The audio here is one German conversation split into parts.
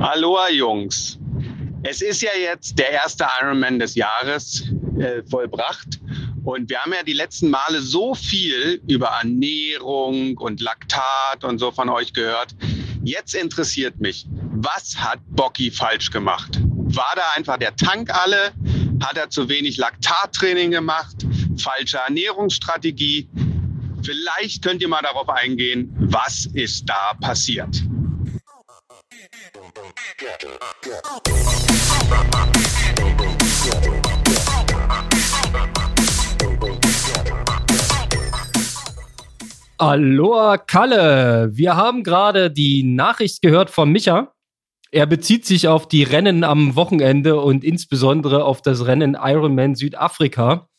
Aloha Jungs. Es ist ja jetzt der erste Ironman des Jahres äh, vollbracht. Und wir haben ja die letzten Male so viel über Ernährung und Laktat und so von euch gehört. Jetzt interessiert mich, was hat Bocky falsch gemacht? War da einfach der Tank alle? Hat er zu wenig Laktattraining gemacht? Falsche Ernährungsstrategie? Vielleicht könnt ihr mal darauf eingehen, was ist da passiert? Aloha Kalle, wir haben gerade die Nachricht gehört von Micha. Er bezieht sich auf die Rennen am Wochenende und insbesondere auf das Rennen Ironman Südafrika.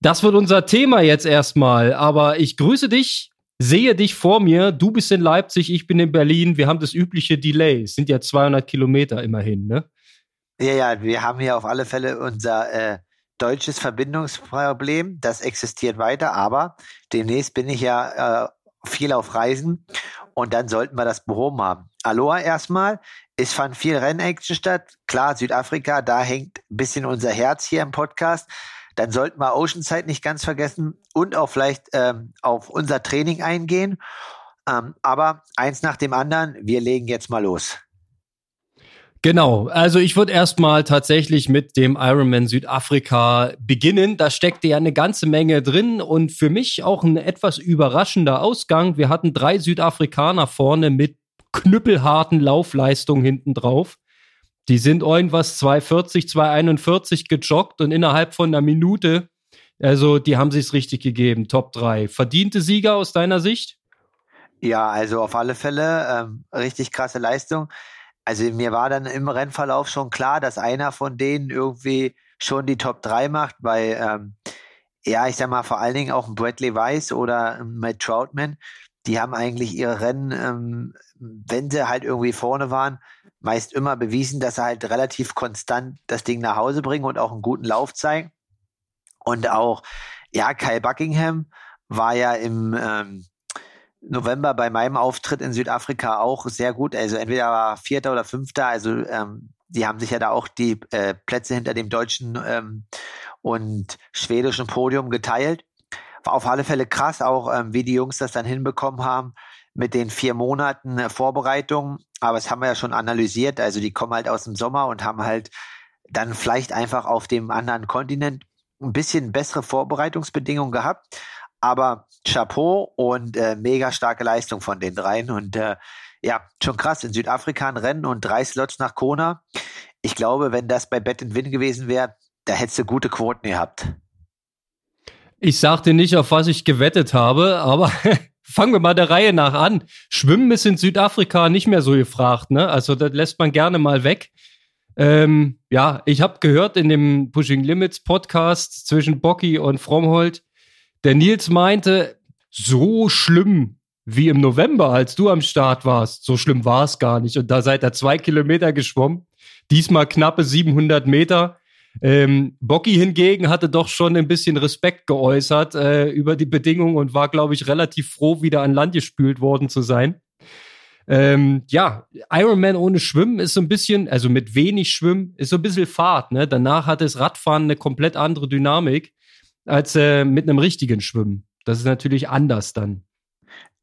Das wird unser Thema jetzt erstmal, aber ich grüße dich, sehe dich vor mir. Du bist in Leipzig, ich bin in Berlin. Wir haben das übliche Delay. Es sind ja 200 Kilometer immerhin, ne? Ja, ja, wir haben hier auf alle Fälle unser äh, deutsches Verbindungsproblem. Das existiert weiter, aber demnächst bin ich ja äh, viel auf Reisen und dann sollten wir das behoben haben. Aloha erstmal. Es fand viel Rennaction statt. Klar, Südafrika, da hängt ein bisschen unser Herz hier im Podcast. Dann sollten wir Oceanside nicht ganz vergessen und auch vielleicht ähm, auf unser Training eingehen. Ähm, aber eins nach dem anderen, wir legen jetzt mal los. Genau, also ich würde erstmal tatsächlich mit dem Ironman Südafrika beginnen. Da steckte ja eine ganze Menge drin und für mich auch ein etwas überraschender Ausgang. Wir hatten drei Südafrikaner vorne mit knüppelharten Laufleistungen hinten drauf. Die sind irgendwas 240, 241 gejoggt und innerhalb von einer Minute, also die haben sich's richtig gegeben. Top 3. Verdiente Sieger aus deiner Sicht? Ja, also auf alle Fälle ähm, richtig krasse Leistung. Also mir war dann im Rennverlauf schon klar, dass einer von denen irgendwie schon die Top 3 macht, weil ähm, ja, ich sag mal, vor allen Dingen auch Bradley Weiss oder Matt Troutman, die haben eigentlich ihre Rennen, ähm, wenn sie halt irgendwie vorne waren, meist immer bewiesen, dass sie halt relativ konstant das Ding nach Hause bringen und auch einen guten Lauf zeigen. Und auch, ja, Kyle Buckingham war ja im ähm, November bei meinem Auftritt in Südafrika auch sehr gut. Also entweder war Vierter oder Fünfter. Also ähm, die haben sich ja da auch die äh, Plätze hinter dem deutschen ähm, und schwedischen Podium geteilt. War auf alle Fälle krass, auch ähm, wie die Jungs das dann hinbekommen haben mit den vier Monaten äh, Vorbereitung. Aber das haben wir ja schon analysiert. Also die kommen halt aus dem Sommer und haben halt dann vielleicht einfach auf dem anderen Kontinent ein bisschen bessere Vorbereitungsbedingungen gehabt. Aber Chapeau und äh, mega starke Leistung von den dreien. Und äh, ja, schon krass. In Südafrika ein Rennen und drei Slots nach Kona. Ich glaube, wenn das bei Bet Win gewesen wäre, da hättest du gute Quoten gehabt. Ich sagte nicht, auf was ich gewettet habe, aber fangen wir mal der Reihe nach an. Schwimmen ist in Südafrika nicht mehr so gefragt, ne? Also das lässt man gerne mal weg. Ähm, ja, ich habe gehört in dem Pushing Limits Podcast zwischen Bocky und Fromhold, der Nils meinte, so schlimm wie im November, als du am Start warst, so schlimm war es gar nicht. Und da seid ihr zwei Kilometer geschwommen, diesmal knappe 700 Meter. Ähm, Bocky hingegen hatte doch schon ein bisschen Respekt geäußert äh, über die Bedingungen und war, glaube ich, relativ froh, wieder an Land gespült worden zu sein. Ähm, ja, Ironman ohne Schwimmen ist so ein bisschen, also mit wenig Schwimmen, ist so ein bisschen Fahrt. Ne? Danach hat das Radfahren eine komplett andere Dynamik als äh, mit einem richtigen Schwimmen. Das ist natürlich anders dann.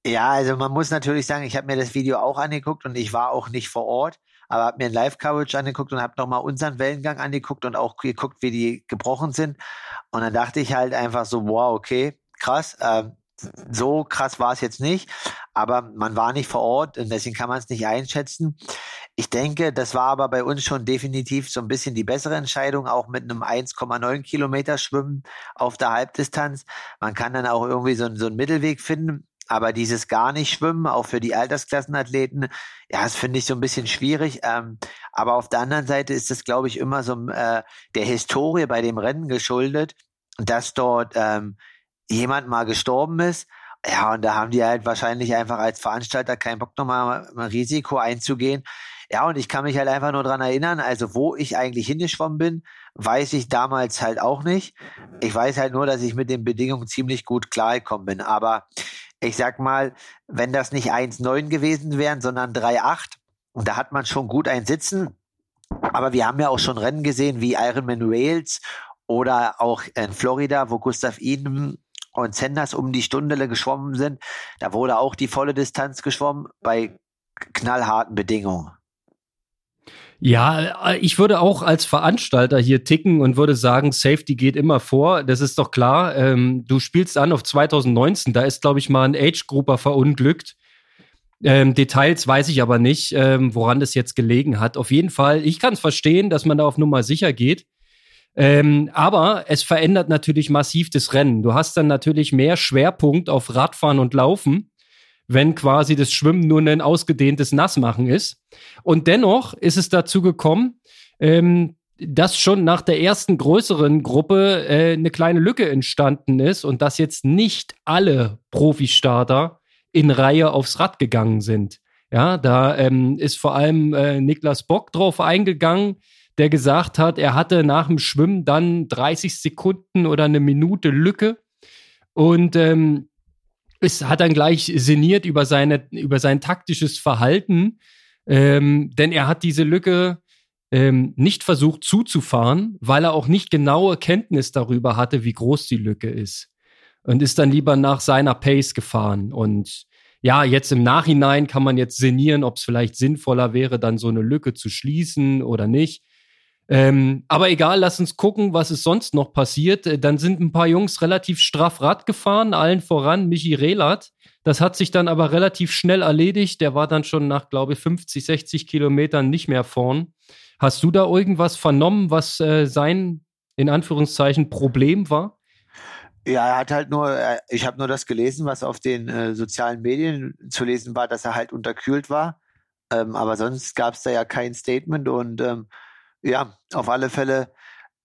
Ja, also man muss natürlich sagen, ich habe mir das Video auch angeguckt und ich war auch nicht vor Ort, aber habe mir ein Live-Coverage angeguckt und habe nochmal unseren Wellengang angeguckt und auch geguckt, wie die gebrochen sind. Und dann dachte ich halt einfach so, wow, okay, krass. Äh, so krass war es jetzt nicht, aber man war nicht vor Ort und deswegen kann man es nicht einschätzen. Ich denke, das war aber bei uns schon definitiv so ein bisschen die bessere Entscheidung, auch mit einem 1,9 Kilometer Schwimmen auf der Halbdistanz. Man kann dann auch irgendwie so, so einen Mittelweg finden. Aber dieses gar nicht Schwimmen, auch für die Altersklassenathleten, ja, das finde ich so ein bisschen schwierig. Ähm, aber auf der anderen Seite ist das, glaube ich, immer so äh, der Historie bei dem Rennen geschuldet, dass dort ähm, jemand mal gestorben ist. Ja, und da haben die halt wahrscheinlich einfach als Veranstalter keinen Bock, nochmal ein Risiko einzugehen. Ja, und ich kann mich halt einfach nur dran erinnern, also wo ich eigentlich hingeschwommen bin, weiß ich damals halt auch nicht. Ich weiß halt nur, dass ich mit den Bedingungen ziemlich gut klargekommen bin. Aber ich sag mal, wenn das nicht 1,9 gewesen wären, sondern 3,8, und da hat man schon gut ein Sitzen. Aber wir haben ja auch schon Rennen gesehen wie Ironman Wales oder auch in Florida, wo Gustav Iden und Sanders um die Stunde geschwommen sind. Da wurde auch die volle Distanz geschwommen bei knallharten Bedingungen. Ja, ich würde auch als Veranstalter hier ticken und würde sagen, Safety geht immer vor. Das ist doch klar. Ähm, du spielst an auf 2019. Da ist, glaube ich, mal ein Age-Grupper verunglückt. Ähm, Details weiß ich aber nicht, ähm, woran das jetzt gelegen hat. Auf jeden Fall, ich kann es verstehen, dass man da auf Nummer sicher geht. Ähm, aber es verändert natürlich massiv das Rennen. Du hast dann natürlich mehr Schwerpunkt auf Radfahren und Laufen, wenn quasi das Schwimmen nur ein ausgedehntes Nassmachen ist. Und dennoch ist es dazu gekommen, ähm, dass schon nach der ersten größeren Gruppe äh, eine kleine Lücke entstanden ist und dass jetzt nicht alle Profistarter in Reihe aufs Rad gegangen sind. Ja, da ähm, ist vor allem äh, Niklas Bock drauf eingegangen, der gesagt hat, er hatte nach dem Schwimmen dann 30 Sekunden oder eine Minute Lücke und ähm, es hat dann gleich sinniert über, seine, über sein taktisches Verhalten, ähm, denn er hat diese Lücke ähm, nicht versucht zuzufahren, weil er auch nicht genaue Kenntnis darüber hatte, wie groß die Lücke ist und ist dann lieber nach seiner Pace gefahren. Und ja, jetzt im Nachhinein kann man jetzt sinnieren, ob es vielleicht sinnvoller wäre, dann so eine Lücke zu schließen oder nicht. Ähm, aber egal, lass uns gucken, was ist sonst noch passiert. Äh, dann sind ein paar Jungs relativ straff Rad gefahren, allen voran Michi Relat. Das hat sich dann aber relativ schnell erledigt. Der war dann schon nach, glaube ich, 50, 60 Kilometern nicht mehr vorn. Hast du da irgendwas vernommen, was äh, sein, in Anführungszeichen, Problem war? Ja, er hat halt nur, ich habe nur das gelesen, was auf den äh, sozialen Medien zu lesen war, dass er halt unterkühlt war. Ähm, aber sonst gab es da ja kein Statement und ähm, ja, auf alle Fälle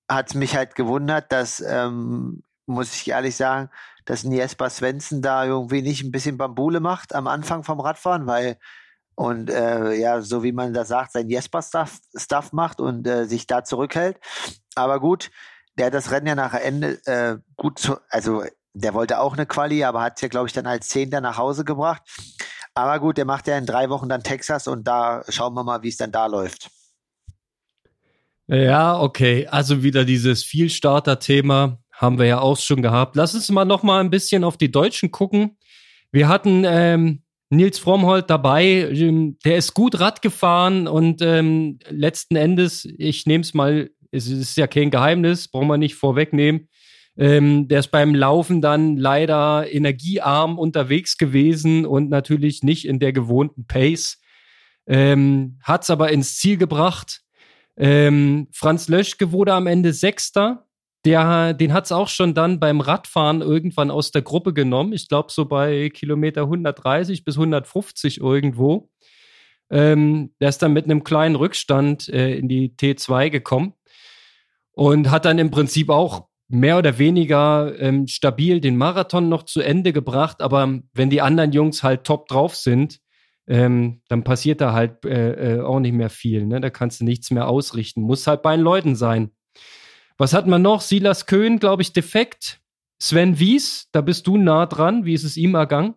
hat es mich halt gewundert, dass, ähm, muss ich ehrlich sagen, dass ein Jesper Svensson da irgendwie nicht ein bisschen Bambule macht am Anfang vom Radfahren, weil und äh, ja, so wie man da sagt, sein Jesper-Stuff Stuff macht und äh, sich da zurückhält. Aber gut, der hat das Rennen ja nach Ende äh, gut zu, also der wollte auch eine Quali, aber hat ja, glaube ich, dann als Zehnter nach Hause gebracht. Aber gut, der macht ja in drei Wochen dann Texas und da schauen wir mal, wie es dann da läuft. Ja, okay. Also wieder dieses Vielstarter-Thema haben wir ja auch schon gehabt. Lass uns mal noch mal ein bisschen auf die Deutschen gucken. Wir hatten ähm, Nils Frommholt dabei. Ähm, der ist gut Rad gefahren und ähm, letzten Endes, ich nehme es mal es ist ja kein Geheimnis, brauchen wir nicht vorwegnehmen. Ähm, der ist beim Laufen dann leider energiearm unterwegs gewesen und natürlich nicht in der gewohnten Pace. Ähm, Hat es aber ins Ziel gebracht. Ähm, Franz Löschke wurde am Ende Sechster. Der, den hat es auch schon dann beim Radfahren irgendwann aus der Gruppe genommen. Ich glaube, so bei Kilometer 130 bis 150 irgendwo. Ähm, der ist dann mit einem kleinen Rückstand äh, in die T2 gekommen und hat dann im Prinzip auch mehr oder weniger ähm, stabil den Marathon noch zu Ende gebracht. Aber wenn die anderen Jungs halt top drauf sind, ähm, dann passiert da halt äh, äh, auch nicht mehr viel. Ne? Da kannst du nichts mehr ausrichten. Muss halt bei den Leuten sein. Was hat man noch? Silas Köhn, glaube ich, defekt. Sven Wies, da bist du nah dran. Wie ist es ihm ergangen?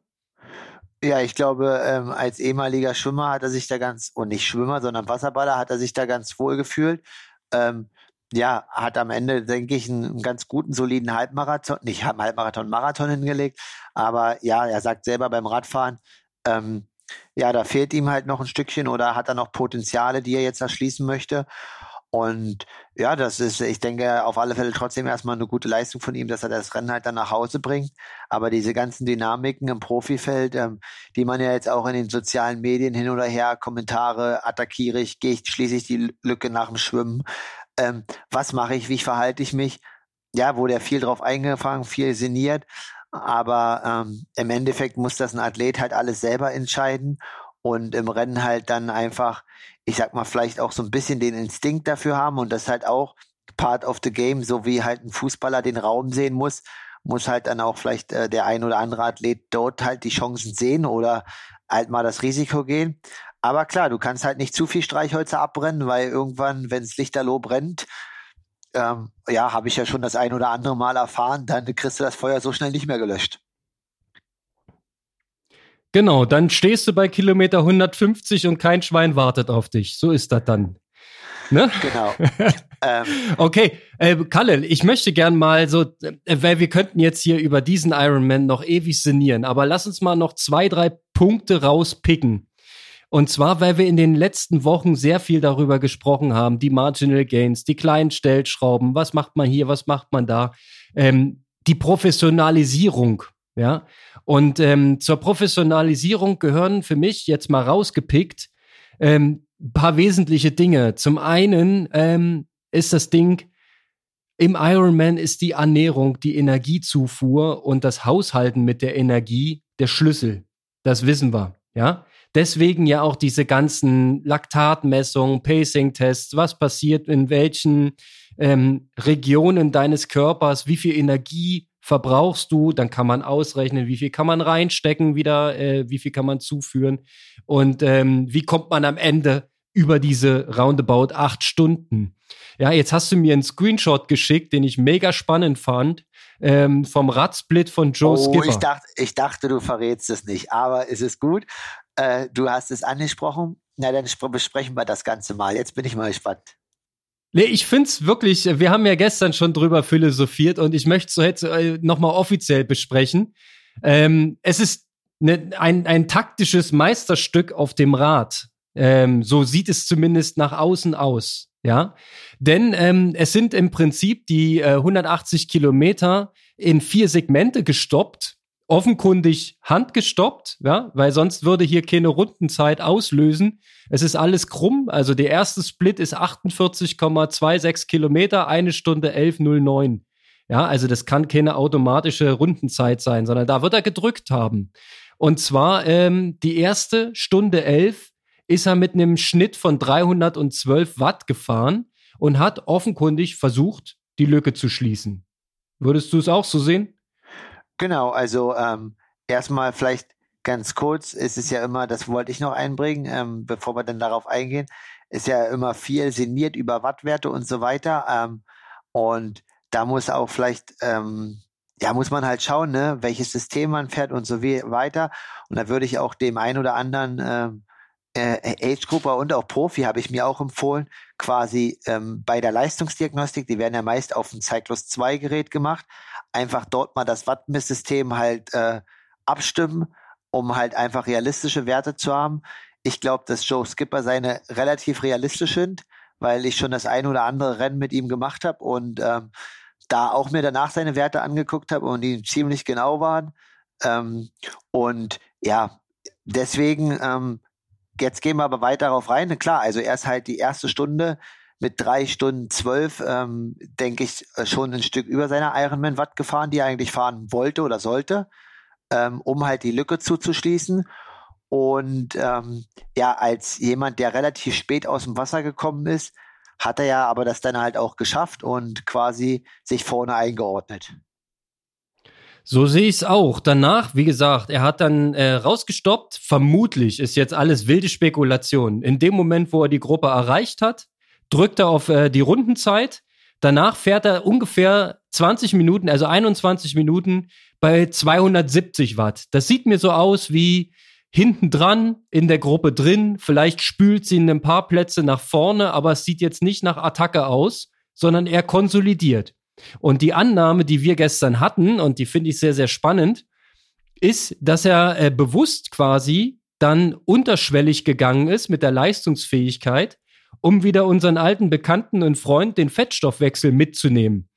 Ja, ich glaube, ähm, als ehemaliger Schwimmer hat er sich da ganz, und nicht Schwimmer, sondern Wasserballer, hat er sich da ganz wohl gefühlt. Ähm, ja, hat am Ende, denke ich, einen ganz guten, soliden Halbmarathon, nicht Halbmarathon, Marathon hingelegt. Aber ja, er sagt selber beim Radfahren, ähm, ja, da fehlt ihm halt noch ein Stückchen oder hat er noch Potenziale, die er jetzt erschließen möchte. Und ja, das ist, ich denke, auf alle Fälle trotzdem erstmal eine gute Leistung von ihm, dass er das Rennen halt dann nach Hause bringt. Aber diese ganzen Dynamiken im Profifeld, ähm, die man ja jetzt auch in den sozialen Medien hin oder her, Kommentare, attackiere ich, gehe ich, schließe ich die Lücke nach dem Schwimmen, ähm, was mache ich, wie verhalte ich mich. Ja, wurde ja viel drauf eingefangen, viel sinniert, aber ähm, im Endeffekt muss das ein Athlet halt alles selber entscheiden und im Rennen halt dann einfach, ich sag mal, vielleicht auch so ein bisschen den Instinkt dafür haben und das halt auch part of the game, so wie halt ein Fußballer den Raum sehen muss, muss halt dann auch vielleicht äh, der ein oder andere Athlet dort halt die Chancen sehen oder halt mal das Risiko gehen. Aber klar, du kannst halt nicht zu viel Streichhölzer abbrennen, weil irgendwann, wenn es lichterloh brennt, ähm, ja, habe ich ja schon das ein oder andere Mal erfahren, dann kriegst du das Feuer so schnell nicht mehr gelöscht. Genau, dann stehst du bei Kilometer 150 und kein Schwein wartet auf dich. So ist das dann. Ne? Genau. ähm. Okay, äh, Kalle, ich möchte gern mal so, äh, weil wir könnten jetzt hier über diesen Ironman noch ewig sinnieren, aber lass uns mal noch zwei, drei Punkte rauspicken. Und zwar, weil wir in den letzten Wochen sehr viel darüber gesprochen haben, die Marginal Gains, die kleinen Stellschrauben, was macht man hier, was macht man da, ähm, die Professionalisierung, ja. Und ähm, zur Professionalisierung gehören für mich jetzt mal rausgepickt ähm, paar wesentliche Dinge. Zum einen ähm, ist das Ding, im Ironman ist die Ernährung, die Energiezufuhr und das Haushalten mit der Energie der Schlüssel. Das wissen wir, ja. Deswegen ja auch diese ganzen Laktatmessungen, Pacing-Tests, was passiert in welchen ähm, Regionen deines Körpers, wie viel Energie verbrauchst du, dann kann man ausrechnen, wie viel kann man reinstecken wieder, äh, wie viel kann man zuführen und ähm, wie kommt man am Ende über diese roundabout acht Stunden. Ja, jetzt hast du mir einen Screenshot geschickt, den ich mega spannend fand, ähm, vom Radsplit von Joe oh, Skipper. Ich dachte, ich dachte, du verrätst es nicht, aber es ist gut. Äh, du hast es angesprochen. Na, dann besprechen wir das Ganze mal. Jetzt bin ich mal gespannt. Nee, ich find's wirklich, wir haben ja gestern schon drüber philosophiert und ich möchte es jetzt äh, nochmal offiziell besprechen. Ähm, es ist ne, ein, ein taktisches Meisterstück auf dem Rad. Ähm, so sieht es zumindest nach außen aus. Ja, denn ähm, es sind im Prinzip die äh, 180 Kilometer in vier Segmente gestoppt offenkundig handgestoppt, ja, weil sonst würde hier keine Rundenzeit auslösen. Es ist alles krumm. Also der erste Split ist 48,26 Kilometer, eine Stunde 11,09. Ja, also das kann keine automatische Rundenzeit sein, sondern da wird er gedrückt haben. Und zwar ähm, die erste Stunde 11 ist er mit einem Schnitt von 312 Watt gefahren und hat offenkundig versucht, die Lücke zu schließen. Würdest du es auch so sehen? Genau, also ähm, erstmal vielleicht ganz kurz, ist es ja immer, das wollte ich noch einbringen, ähm, bevor wir dann darauf eingehen, ist ja immer viel sinniert über Wattwerte und so weiter. Ähm, und da muss auch vielleicht, ähm, ja, muss man halt schauen, ne, welches System man fährt und so weiter. Und da würde ich auch dem einen oder anderen ähm, äh, Age-Grupper und auch Profi habe ich mir auch empfohlen, quasi ähm, bei der Leistungsdiagnostik, die werden ja meist auf dem Cyclus 2 Gerät gemacht, einfach dort mal das Wattmisssystem halt äh, abstimmen, um halt einfach realistische Werte zu haben. Ich glaube, dass Joe Skipper seine relativ realistisch sind, weil ich schon das ein oder andere Rennen mit ihm gemacht habe und ähm, da auch mir danach seine Werte angeguckt habe und die ziemlich genau waren. Ähm, und ja, deswegen, ähm, jetzt gehen wir aber weiter darauf rein. Klar, also erst halt die erste Stunde mit drei Stunden zwölf, ähm, denke ich, äh, schon ein Stück über seiner Ironman Watt gefahren, die er eigentlich fahren wollte oder sollte, ähm, um halt die Lücke zuzuschließen. Und ähm, ja, als jemand, der relativ spät aus dem Wasser gekommen ist, hat er ja aber das dann halt auch geschafft und quasi sich vorne eingeordnet. So sehe ich es auch. Danach, wie gesagt, er hat dann äh, rausgestoppt. Vermutlich ist jetzt alles wilde Spekulation. In dem Moment, wo er die Gruppe erreicht hat, drückt er auf äh, die Rundenzeit. Danach fährt er ungefähr 20 Minuten, also 21 Minuten bei 270 Watt. Das sieht mir so aus wie hinten dran in der Gruppe drin. Vielleicht spült sie in ein paar Plätze nach vorne, aber es sieht jetzt nicht nach Attacke aus, sondern er konsolidiert. Und die Annahme, die wir gestern hatten, und die finde ich sehr, sehr spannend, ist, dass er äh, bewusst quasi dann unterschwellig gegangen ist mit der Leistungsfähigkeit um wieder unseren alten Bekannten und Freund, den Fettstoffwechsel mitzunehmen.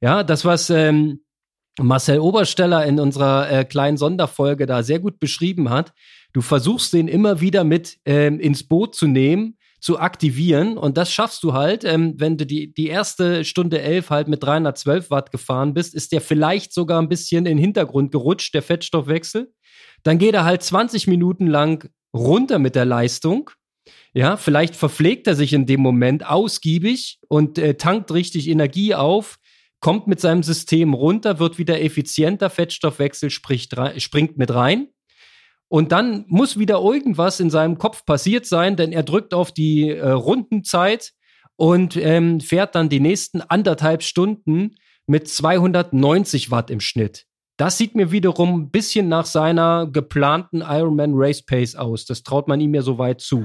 Ja, das, was ähm, Marcel Obersteller in unserer äh, kleinen Sonderfolge da sehr gut beschrieben hat. Du versuchst den immer wieder mit ähm, ins Boot zu nehmen, zu aktivieren und das schaffst du halt, ähm, wenn du die, die erste Stunde elf halt mit 312 Watt gefahren bist, ist der vielleicht sogar ein bisschen in den Hintergrund gerutscht, der Fettstoffwechsel. Dann geht er halt 20 Minuten lang runter mit der Leistung ja, vielleicht verpflegt er sich in dem Moment ausgiebig und äh, tankt richtig Energie auf, kommt mit seinem System runter, wird wieder effizienter, Fettstoffwechsel spricht, springt mit rein. Und dann muss wieder irgendwas in seinem Kopf passiert sein, denn er drückt auf die äh, Rundenzeit und ähm, fährt dann die nächsten anderthalb Stunden mit 290 Watt im Schnitt. Das sieht mir wiederum ein bisschen nach seiner geplanten Ironman Race Pace aus. Das traut man ihm ja so weit zu.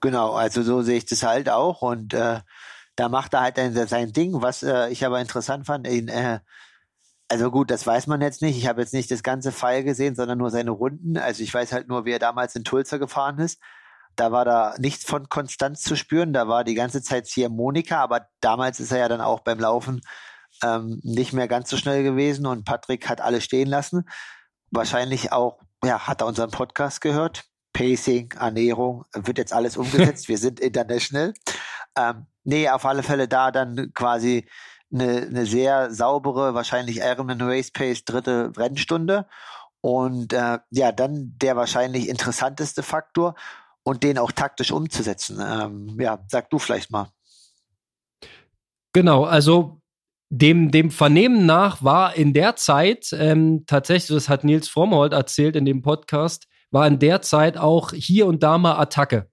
Genau, also so sehe ich das halt auch und äh, da macht er halt sein Ding, was äh, ich aber interessant fand. Ihn, äh, also gut, das weiß man jetzt nicht. Ich habe jetzt nicht das ganze Pfeil gesehen, sondern nur seine Runden. Also ich weiß halt nur, wie er damals in Tulsa gefahren ist. Da war da nichts von Konstanz zu spüren. Da war die ganze Zeit Ziehharmonika, aber damals ist er ja dann auch beim Laufen ähm, nicht mehr ganz so schnell gewesen und Patrick hat alle stehen lassen. Wahrscheinlich auch, ja, hat er unseren Podcast gehört. Pacing, Ernährung, wird jetzt alles umgesetzt. Wir sind international. Ähm, nee, auf alle Fälle da dann quasi eine, eine sehr saubere, wahrscheinlich Ironman Race Pace dritte Rennstunde. Und äh, ja, dann der wahrscheinlich interessanteste Faktor und den auch taktisch umzusetzen. Ähm, ja, sag du vielleicht mal. Genau, also dem, dem Vernehmen nach war in der Zeit ähm, tatsächlich, das hat Nils Frommholt erzählt in dem Podcast, war in der Zeit auch hier und da mal Attacke.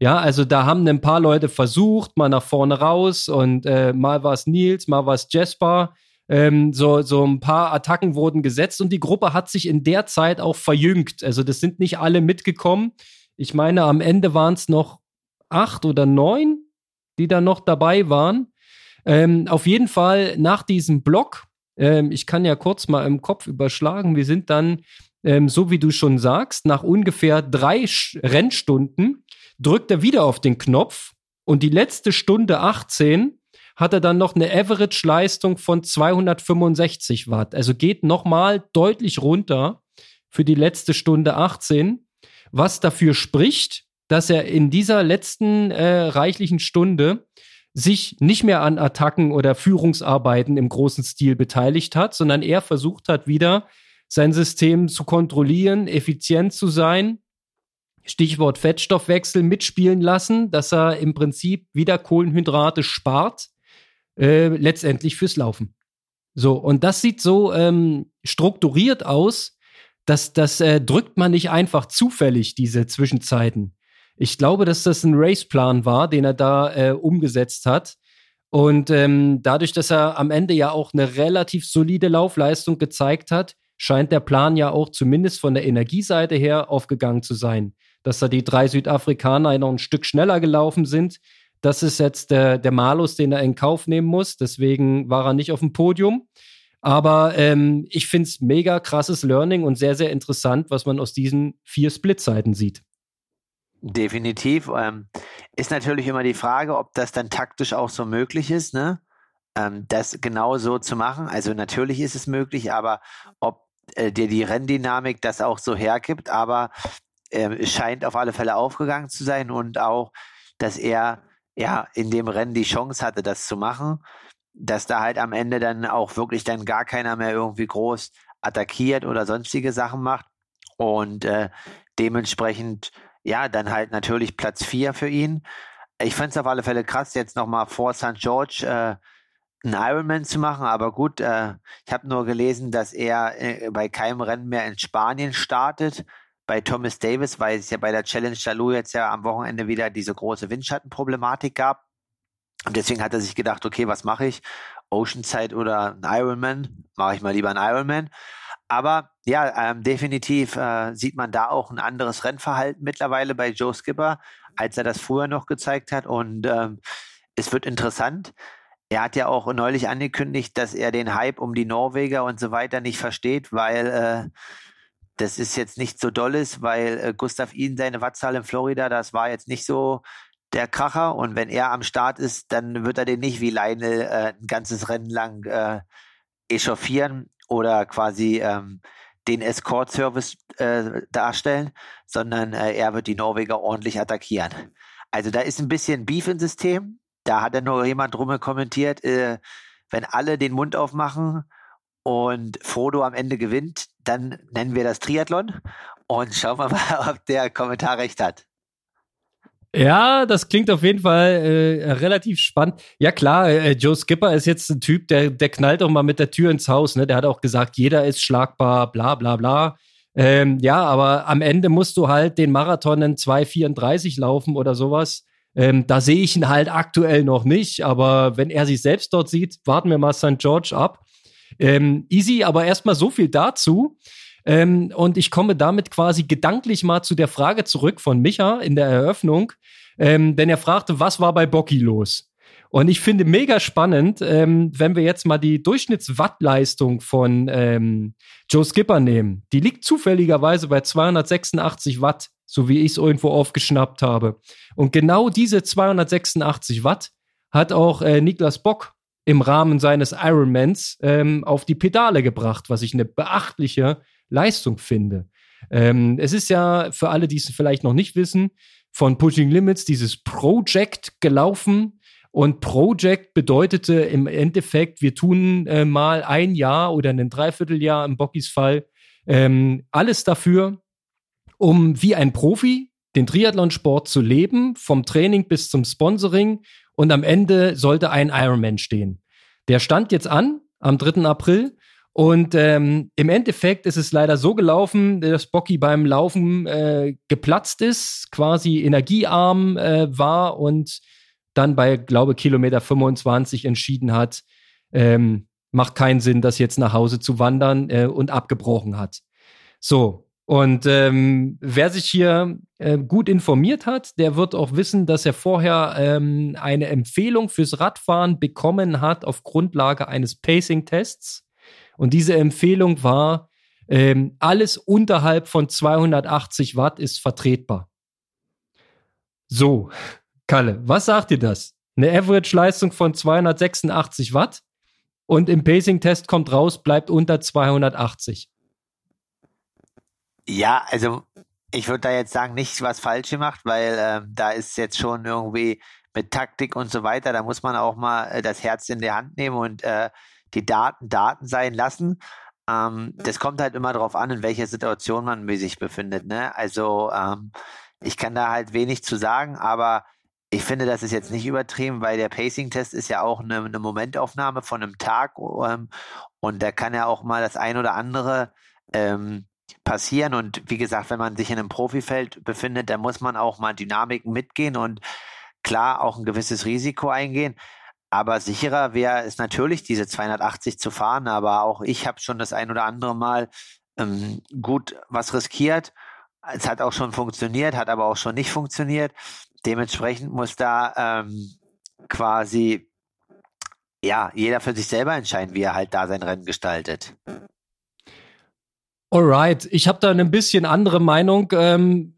Ja, also da haben ein paar Leute versucht, mal nach vorne raus und äh, mal war es Nils, mal war es Jasper. Ähm, so, so ein paar Attacken wurden gesetzt und die Gruppe hat sich in der Zeit auch verjüngt. Also das sind nicht alle mitgekommen. Ich meine, am Ende waren es noch acht oder neun, die da noch dabei waren. Ähm, auf jeden Fall nach diesem Block, ähm, ich kann ja kurz mal im Kopf überschlagen, wir sind dann, ähm, so wie du schon sagst, nach ungefähr drei Sch Rennstunden drückt er wieder auf den Knopf und die letzte Stunde 18 hat er dann noch eine Average-Leistung von 265 Watt. Also geht nochmal deutlich runter für die letzte Stunde 18, was dafür spricht, dass er in dieser letzten äh, reichlichen Stunde sich nicht mehr an Attacken oder Führungsarbeiten im großen Stil beteiligt hat, sondern er versucht hat, wieder sein System zu kontrollieren, effizient zu sein Stichwort Fettstoffwechsel mitspielen lassen, dass er im Prinzip wieder Kohlenhydrate spart, äh, letztendlich fürs Laufen. So, und das sieht so ähm, strukturiert aus, dass das äh, drückt man nicht einfach zufällig, diese Zwischenzeiten. Ich glaube, dass das ein Raceplan war, den er da äh, umgesetzt hat. Und ähm, dadurch, dass er am Ende ja auch eine relativ solide Laufleistung gezeigt hat, scheint der Plan ja auch zumindest von der Energieseite her aufgegangen zu sein dass da die drei Südafrikaner noch ein Stück schneller gelaufen sind. Das ist jetzt der, der Malus, den er in Kauf nehmen muss. Deswegen war er nicht auf dem Podium. Aber ähm, ich finde es mega krasses Learning und sehr, sehr interessant, was man aus diesen vier Splitzeiten sieht. Definitiv. Ähm, ist natürlich immer die Frage, ob das dann taktisch auch so möglich ist, ne? Ähm, das genau so zu machen. Also natürlich ist es möglich, aber ob äh, dir die Renndynamik das auch so hergibt, aber äh, scheint auf alle Fälle aufgegangen zu sein und auch, dass er ja in dem Rennen die Chance hatte, das zu machen, dass da halt am Ende dann auch wirklich dann gar keiner mehr irgendwie groß attackiert oder sonstige Sachen macht und äh, dementsprechend ja dann halt natürlich Platz 4 für ihn. Ich fand es auf alle Fälle krass, jetzt nochmal vor St. George äh, einen Ironman zu machen, aber gut, äh, ich habe nur gelesen, dass er äh, bei keinem Rennen mehr in Spanien startet bei Thomas Davis, weil es ja bei der Challenge Chalou jetzt ja am Wochenende wieder diese große Windschattenproblematik gab. Und deswegen hat er sich gedacht, okay, was mache ich? Oceanside oder ein Ironman? Mache ich mal lieber einen Ironman. Aber ja, ähm, definitiv äh, sieht man da auch ein anderes Rennverhalten mittlerweile bei Joe Skipper, als er das früher noch gezeigt hat. Und ähm, es wird interessant. Er hat ja auch neulich angekündigt, dass er den Hype um die Norweger und so weiter nicht versteht, weil äh, das ist jetzt nicht so dolles, weil äh, Gustav Ihn seine Wattzahl in Florida, das war jetzt nicht so der Kracher. Und wenn er am Start ist, dann wird er den nicht wie Leine äh, ein ganzes Rennen lang äh, echauffieren oder quasi ähm, den Escort-Service äh, darstellen, sondern äh, er wird die Norweger ordentlich attackieren. Also da ist ein bisschen Beef im System. Da hat dann nur jemand drum kommentiert, äh, wenn alle den Mund aufmachen und Frodo am Ende gewinnt, dann nennen wir das Triathlon und schauen wir mal, ob der Kommentar recht hat. Ja, das klingt auf jeden Fall äh, relativ spannend. Ja klar, äh, Joe Skipper ist jetzt ein Typ, der, der knallt doch mal mit der Tür ins Haus. Ne? Der hat auch gesagt, jeder ist schlagbar, bla bla bla. Ähm, ja, aber am Ende musst du halt den Marathon in 2,34 laufen oder sowas. Ähm, da sehe ich ihn halt aktuell noch nicht, aber wenn er sich selbst dort sieht, warten wir mal St. George ab. Ähm, easy, aber erstmal so viel dazu. Ähm, und ich komme damit quasi gedanklich mal zu der Frage zurück von Micha in der Eröffnung, ähm, denn er fragte, was war bei Bocky los? Und ich finde mega spannend, ähm, wenn wir jetzt mal die Durchschnittswattleistung von ähm, Joe Skipper nehmen. Die liegt zufälligerweise bei 286 Watt, so wie ich es irgendwo aufgeschnappt habe. Und genau diese 286 Watt hat auch äh, Niklas Bock im Rahmen seines Ironmans ähm, auf die Pedale gebracht, was ich eine beachtliche Leistung finde. Ähm, es ist ja für alle, die es vielleicht noch nicht wissen, von Pushing Limits dieses Project gelaufen. Und Project bedeutete im Endeffekt, wir tun äh, mal ein Jahr oder ein Dreivierteljahr im Bockys Fall ähm, alles dafür, um wie ein Profi den Triathlonsport zu leben, vom Training bis zum Sponsoring. Und am Ende sollte ein Ironman stehen. Der stand jetzt an am 3. April und ähm, im Endeffekt ist es leider so gelaufen, dass Bocky beim Laufen äh, geplatzt ist, quasi energiearm äh, war und dann bei, glaube Kilometer 25 entschieden hat, ähm, macht keinen Sinn, das jetzt nach Hause zu wandern äh, und abgebrochen hat. So, und ähm, wer sich hier äh, gut informiert hat, der wird auch wissen, dass er vorher ähm, eine Empfehlung fürs Radfahren bekommen hat auf Grundlage eines Pacing-Tests. Und diese Empfehlung war, ähm, alles unterhalb von 280 Watt ist vertretbar. So, Kalle, was sagt dir das? Eine Average-Leistung von 286 Watt und im Pacing-Test kommt raus, bleibt unter 280. Ja, also ich würde da jetzt sagen, nicht was falsch gemacht, weil äh, da ist jetzt schon irgendwie mit Taktik und so weiter, da muss man auch mal äh, das Herz in die Hand nehmen und äh, die Daten Daten sein lassen. Ähm, das kommt halt immer darauf an, in welcher Situation man sich befindet. Ne? Also ähm, ich kann da halt wenig zu sagen, aber ich finde, das ist jetzt nicht übertrieben, weil der Pacing-Test ist ja auch eine, eine Momentaufnahme von einem Tag ähm, und da kann ja auch mal das ein oder andere ähm, passieren. Und wie gesagt, wenn man sich in einem Profifeld befindet, dann muss man auch mal Dynamiken mitgehen und klar auch ein gewisses Risiko eingehen. Aber sicherer wäre es natürlich, diese 280 zu fahren. Aber auch ich habe schon das ein oder andere Mal ähm, gut was riskiert. Es hat auch schon funktioniert, hat aber auch schon nicht funktioniert. Dementsprechend muss da ähm, quasi ja jeder für sich selber entscheiden, wie er halt da sein Rennen gestaltet. Alright, ich habe da eine bisschen andere Meinung. Ähm,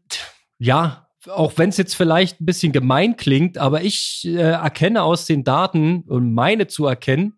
ja, auch wenn es jetzt vielleicht ein bisschen gemein klingt, aber ich äh, erkenne aus den Daten und meine zu erkennen,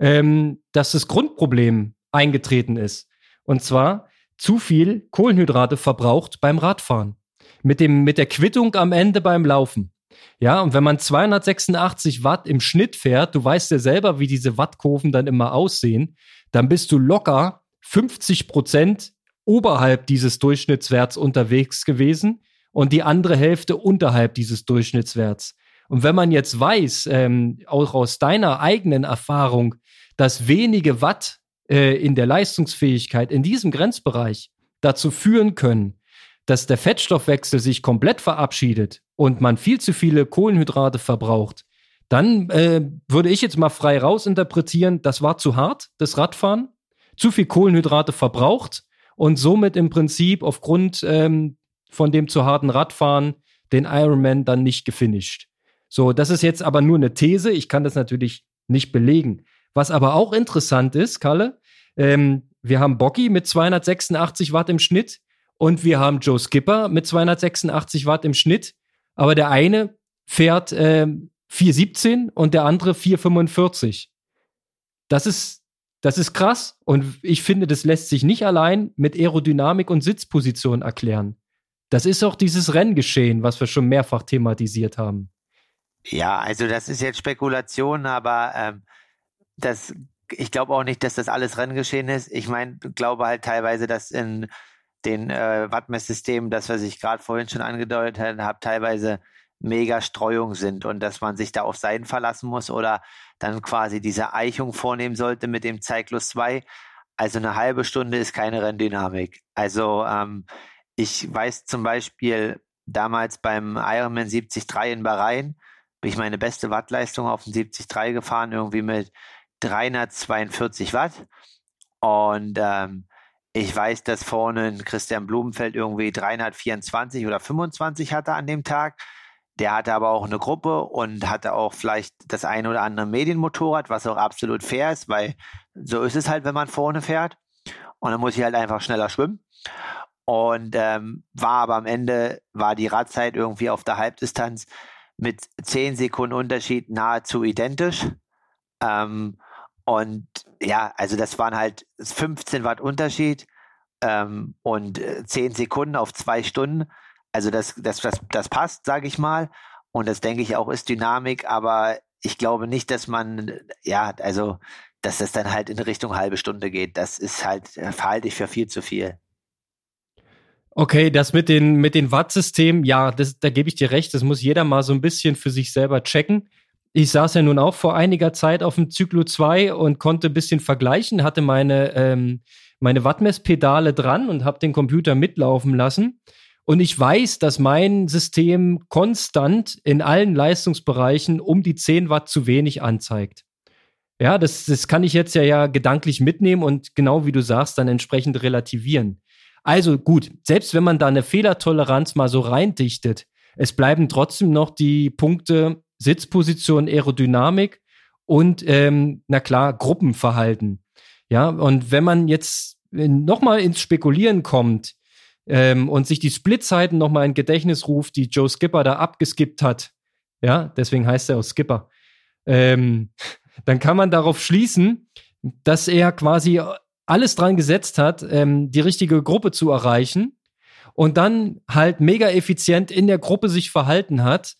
ähm, dass das Grundproblem eingetreten ist. Und zwar zu viel Kohlenhydrate verbraucht beim Radfahren. Mit, dem, mit der Quittung am Ende beim Laufen. Ja, und wenn man 286 Watt im Schnitt fährt, du weißt ja selber, wie diese Wattkurven dann immer aussehen, dann bist du locker 50 Prozent oberhalb dieses Durchschnittswerts unterwegs gewesen und die andere Hälfte unterhalb dieses Durchschnittswerts. Und wenn man jetzt weiß, ähm, auch aus deiner eigenen Erfahrung, dass wenige Watt äh, in der Leistungsfähigkeit in diesem Grenzbereich dazu führen können, dass der Fettstoffwechsel sich komplett verabschiedet und man viel zu viele Kohlenhydrate verbraucht, dann äh, würde ich jetzt mal frei rausinterpretieren, das war zu hart, das Radfahren, zu viel Kohlenhydrate verbraucht und somit im Prinzip aufgrund ähm, von dem zu harten Radfahren den Ironman dann nicht gefinisht. So, das ist jetzt aber nur eine These. Ich kann das natürlich nicht belegen. Was aber auch interessant ist, Kalle, ähm, wir haben Bocky mit 286 Watt im Schnitt und wir haben Joe Skipper mit 286 Watt im Schnitt. Aber der eine fährt äh, 417 und der andere 445. Das ist, das ist krass und ich finde, das lässt sich nicht allein mit Aerodynamik und Sitzposition erklären. Das ist auch dieses Renngeschehen, was wir schon mehrfach thematisiert haben. Ja, also das ist jetzt Spekulation, aber ähm, das, ich glaube auch nicht, dass das alles Renngeschehen ist. Ich meine, glaube halt teilweise, dass in den äh, Wattmesssystemen, das was ich gerade vorhin schon angedeutet habe, teilweise mega Streuung sind und dass man sich da auf Seiten verlassen muss oder dann quasi diese Eichung vornehmen sollte mit dem Cyclus 2. Also eine halbe Stunde ist keine Renndynamik. Also ähm, ich weiß zum Beispiel damals beim Ironman 73 in Bahrain, bin ich meine beste Wattleistung auf dem 73 gefahren, irgendwie mit 342 Watt. Und ähm, ich weiß, dass vorne Christian Blumenfeld irgendwie 324 oder 25 hatte an dem Tag. Der hatte aber auch eine Gruppe und hatte auch vielleicht das eine oder andere Medienmotorrad, was auch absolut fair ist, weil so ist es halt, wenn man vorne fährt. Und dann muss ich halt einfach schneller schwimmen. Und ähm, war aber am Ende, war die Radzeit irgendwie auf der Halbdistanz mit 10 Sekunden Unterschied nahezu identisch. Ähm, und ja, also das waren halt 15 Watt Unterschied ähm, und 10 äh, Sekunden auf zwei Stunden. Also das, das, das, das passt, sage ich mal. Und das denke ich auch ist Dynamik, aber ich glaube nicht, dass man, ja, also, dass das dann halt in Richtung halbe Stunde geht. Das ist halt, äh, verhalte ich für viel zu viel. Okay, das mit den, mit den Watt-Systemen, ja, das, da gebe ich dir recht, das muss jeder mal so ein bisschen für sich selber checken. Ich saß ja nun auch vor einiger Zeit auf dem Zyklo 2 und konnte ein bisschen vergleichen, hatte meine, ähm, meine Wattmesspedale dran und habe den Computer mitlaufen lassen. Und ich weiß, dass mein System konstant in allen Leistungsbereichen um die 10 Watt zu wenig anzeigt. Ja, das, das kann ich jetzt ja, ja gedanklich mitnehmen und genau wie du sagst, dann entsprechend relativieren. Also gut, selbst wenn man da eine Fehlertoleranz mal so reindichtet, es bleiben trotzdem noch die Punkte Sitzposition, Aerodynamik und, ähm, na klar, Gruppenverhalten. Ja, und wenn man jetzt nochmal ins Spekulieren kommt ähm, und sich die Splitzeiten nochmal in Gedächtnis ruft, die Joe Skipper da abgeskippt hat, ja, deswegen heißt er auch Skipper, ähm, dann kann man darauf schließen, dass er quasi alles dran gesetzt hat, ähm, die richtige Gruppe zu erreichen und dann halt mega effizient in der Gruppe sich verhalten hat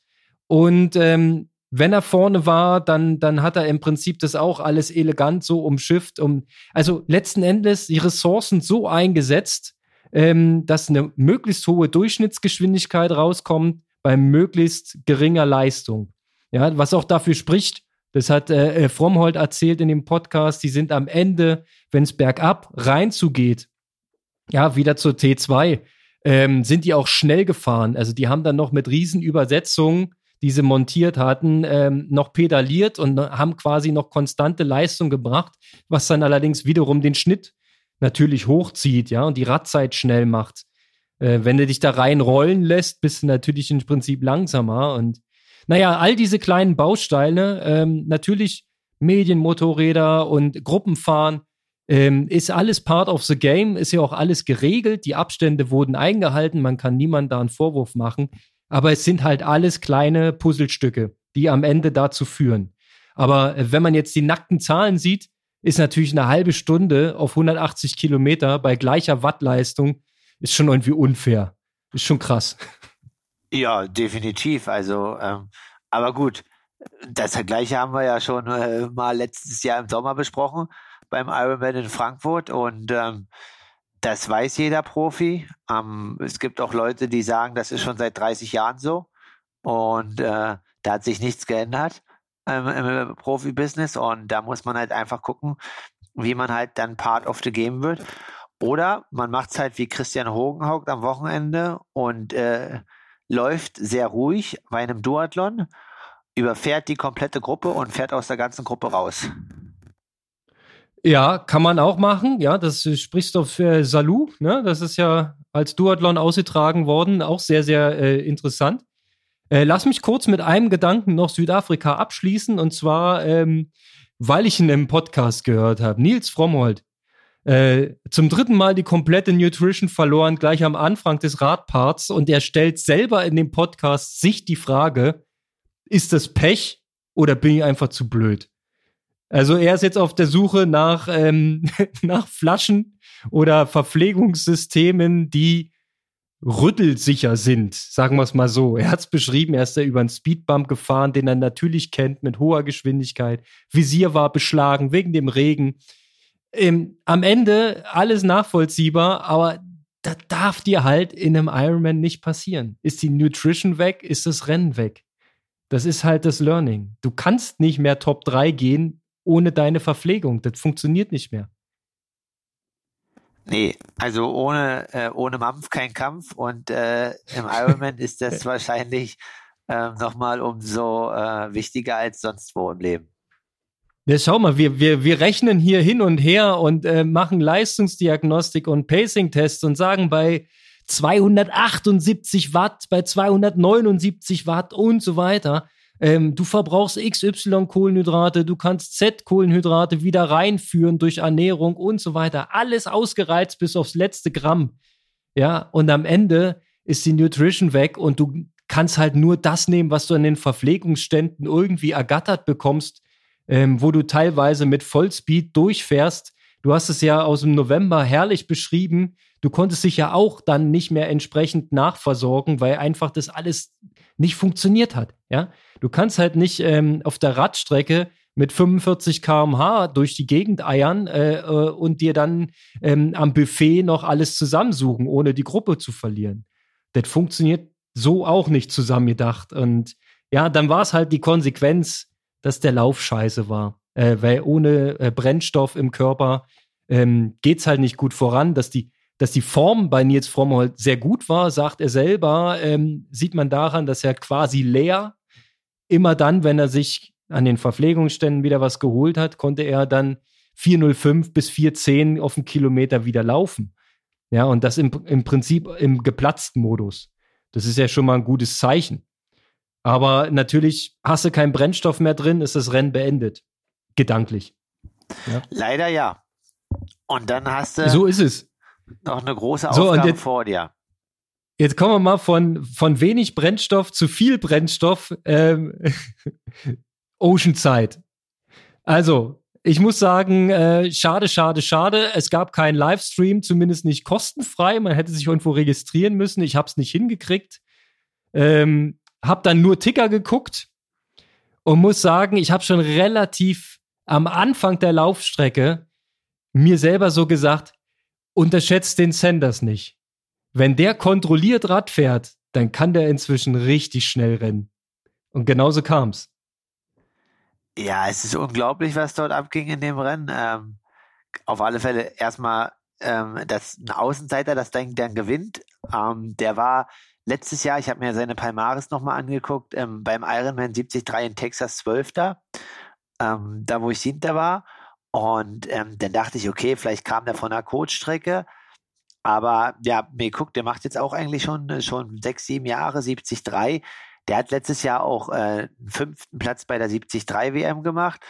und ähm, wenn er vorne war, dann, dann hat er im Prinzip das auch alles elegant so umschifft. Um, also letzten Endes die Ressourcen so eingesetzt, ähm, dass eine möglichst hohe Durchschnittsgeschwindigkeit rauskommt bei möglichst geringer Leistung. Ja, was auch dafür spricht, das hat äh, äh Frommhold erzählt in dem Podcast, die sind am Ende, wenn es bergab reinzugeht, ja, wieder zur T2, ähm, sind die auch schnell gefahren. Also die haben dann noch mit Riesenübersetzungen die sie montiert hatten, ähm, noch pedaliert und haben quasi noch konstante Leistung gebracht, was dann allerdings wiederum den Schnitt natürlich hochzieht, ja, und die Radzeit schnell macht. Äh, wenn du dich da rein rollen lässt, bist du natürlich im Prinzip langsamer und naja, all diese kleinen Bausteine, ähm, natürlich Medienmotorräder und Gruppenfahren, ähm, ist alles part of the game, ist ja auch alles geregelt, die Abstände wurden eingehalten, man kann niemand da einen Vorwurf machen. Aber es sind halt alles kleine Puzzlestücke, die am Ende dazu führen. Aber äh, wenn man jetzt die nackten Zahlen sieht, ist natürlich eine halbe Stunde auf 180 Kilometer bei gleicher Wattleistung ist schon irgendwie unfair. Ist schon krass. Ja, definitiv. Also, ähm, aber gut, das Gleiche haben wir ja schon äh, mal letztes Jahr im Sommer besprochen beim Ironman in Frankfurt und ähm, das weiß jeder Profi. Ähm, es gibt auch Leute, die sagen, das ist schon seit 30 Jahren so. Und äh, da hat sich nichts geändert ähm, im Profibusiness. Und da muss man halt einfach gucken, wie man halt dann Part of the Game wird. Oder man macht es halt wie Christian Hogenhaupt am Wochenende und äh, läuft sehr ruhig bei einem Duathlon, überfährt die komplette Gruppe und fährt aus der ganzen Gruppe raus. Ja, kann man auch machen. Ja, das sprichst du für Salou. Ne? Das ist ja als Duathlon ausgetragen worden. Auch sehr, sehr äh, interessant. Äh, lass mich kurz mit einem Gedanken noch Südafrika abschließen. Und zwar, ähm, weil ich ihn im Podcast gehört habe. Nils Frommhold. Äh, zum dritten Mal die komplette Nutrition verloren, gleich am Anfang des Radparts. Und er stellt selber in dem Podcast sich die Frage, ist das Pech oder bin ich einfach zu blöd? Also er ist jetzt auf der Suche nach, ähm, nach Flaschen oder Verpflegungssystemen, die rüttelsicher sind, sagen wir es mal so. Er hat es beschrieben, er ist da über einen Speedbump gefahren, den er natürlich kennt, mit hoher Geschwindigkeit. Visier war beschlagen wegen dem Regen. Ähm, am Ende alles nachvollziehbar, aber das darf dir halt in einem Ironman nicht passieren. Ist die Nutrition weg, ist das Rennen weg. Das ist halt das Learning. Du kannst nicht mehr Top 3 gehen, ohne deine Verpflegung. Das funktioniert nicht mehr. Nee, also ohne, äh, ohne Mampf kein Kampf und äh, im Ironman ist das wahrscheinlich äh, nochmal umso äh, wichtiger als sonst wo im Leben. Ja, schau mal, wir, wir, wir rechnen hier hin und her und äh, machen Leistungsdiagnostik und Pacing-Tests und sagen bei 278 Watt, bei 279 Watt und so weiter. Ähm, du verbrauchst XY Kohlenhydrate, du kannst Z Kohlenhydrate wieder reinführen durch Ernährung und so weiter. Alles ausgereizt bis aufs letzte Gramm. Ja, und am Ende ist die Nutrition weg und du kannst halt nur das nehmen, was du an den Verpflegungsständen irgendwie ergattert bekommst ähm, wo du teilweise mit Vollspeed durchfährst. Du hast es ja aus dem November herrlich beschrieben. Du konntest dich ja auch dann nicht mehr entsprechend nachversorgen, weil einfach das alles nicht funktioniert hat. Ja, du kannst halt nicht ähm, auf der Radstrecke mit 45 km/h durch die Gegend eiern äh, äh, und dir dann ähm, am Buffet noch alles zusammensuchen, ohne die Gruppe zu verlieren. Das funktioniert so auch nicht zusammengedacht. Und ja, dann war es halt die Konsequenz, dass der Lauf scheiße war. Äh, weil ohne äh, Brennstoff im Körper ähm, es halt nicht gut voran. Dass die, dass die Form bei Nils Frommholt sehr gut war, sagt er selber, ähm, sieht man daran, dass er quasi leer, immer dann, wenn er sich an den Verpflegungsständen wieder was geholt hat, konnte er dann 405 bis 410 auf den Kilometer wieder laufen. Ja, und das im, im Prinzip im geplatzten Modus. Das ist ja schon mal ein gutes Zeichen. Aber natürlich hast du keinen Brennstoff mehr drin, ist das Rennen beendet. Gedanklich. Ja. Leider ja. Und dann hast du. So ist es. Noch eine große Aufgabe so, jetzt, vor dir. Jetzt kommen wir mal von, von wenig Brennstoff zu viel Brennstoff. Ähm, Oceanzeit. Also, ich muss sagen, äh, schade, schade, schade. Es gab keinen Livestream, zumindest nicht kostenfrei. Man hätte sich irgendwo registrieren müssen. Ich habe es nicht hingekriegt. Ähm, habe dann nur Ticker geguckt und muss sagen, ich habe schon relativ am Anfang der Laufstrecke mir selber so gesagt, unterschätzt den Sanders nicht. Wenn der kontrolliert Rad fährt, dann kann der inzwischen richtig schnell rennen. Und genauso kam's. Ja, es ist unglaublich, was dort abging in dem Rennen. Ähm, auf alle Fälle erstmal, ähm, dass ein Außenseiter das Ding dann gewinnt. Ähm, der war letztes Jahr, ich habe mir seine Palmares nochmal angeguckt, ähm, beim Ironman 73 in Texas 12. Ähm, da wo ich hinter war. Und ähm, dann dachte ich, okay, vielleicht kam der von der Coachstrecke. Aber ja, mir guckt, der macht jetzt auch eigentlich schon, schon sechs, sieben Jahre, 73. Der hat letztes Jahr auch äh, einen fünften Platz bei der 73 WM gemacht.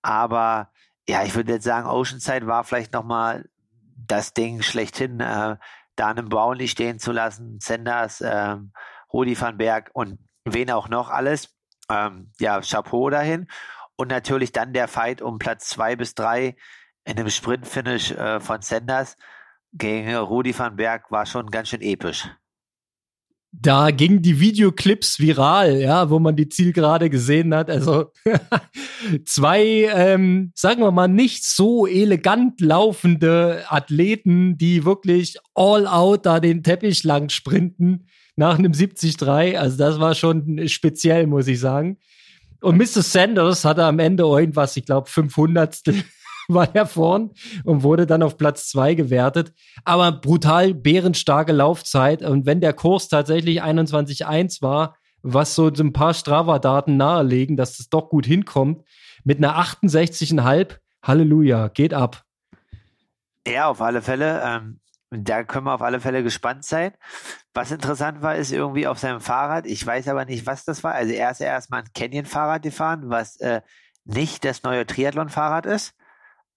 Aber ja, ich würde jetzt sagen, Oceanside war vielleicht nochmal das Ding schlechthin. Äh, da einen Brownlee stehen zu lassen, Sanders, ähm, Rudi van Berg und wen auch noch alles. Ähm, ja, Chapeau dahin. Und natürlich dann der Fight um Platz zwei bis drei in dem Sprintfinish äh, von Sanders gegen Rudi van Berg war schon ganz schön episch da gingen die Videoclips viral, ja, wo man die Zielgerade gesehen hat. Also zwei, ähm, sagen wir mal, nicht so elegant laufende Athleten, die wirklich all out da den Teppich lang sprinten nach einem 70-3. Also das war schon speziell, muss ich sagen. Und Mr. Sanders hatte am Ende irgendwas, ich glaube, 500 war er vorn und wurde dann auf Platz zwei gewertet. Aber brutal bärenstarke Laufzeit. Und wenn der Kurs tatsächlich 21.1 war, was so ein paar Strava-Daten nahelegen, dass das doch gut hinkommt, mit einer 68,5, Halleluja, geht ab. Ja, auf alle Fälle. Ähm, da können wir auf alle Fälle gespannt sein. Was interessant war, ist irgendwie auf seinem Fahrrad, ich weiß aber nicht, was das war. Also er ist ja erstmal ein Canyon-Fahrrad gefahren, was äh, nicht das neue Triathlon-Fahrrad ist.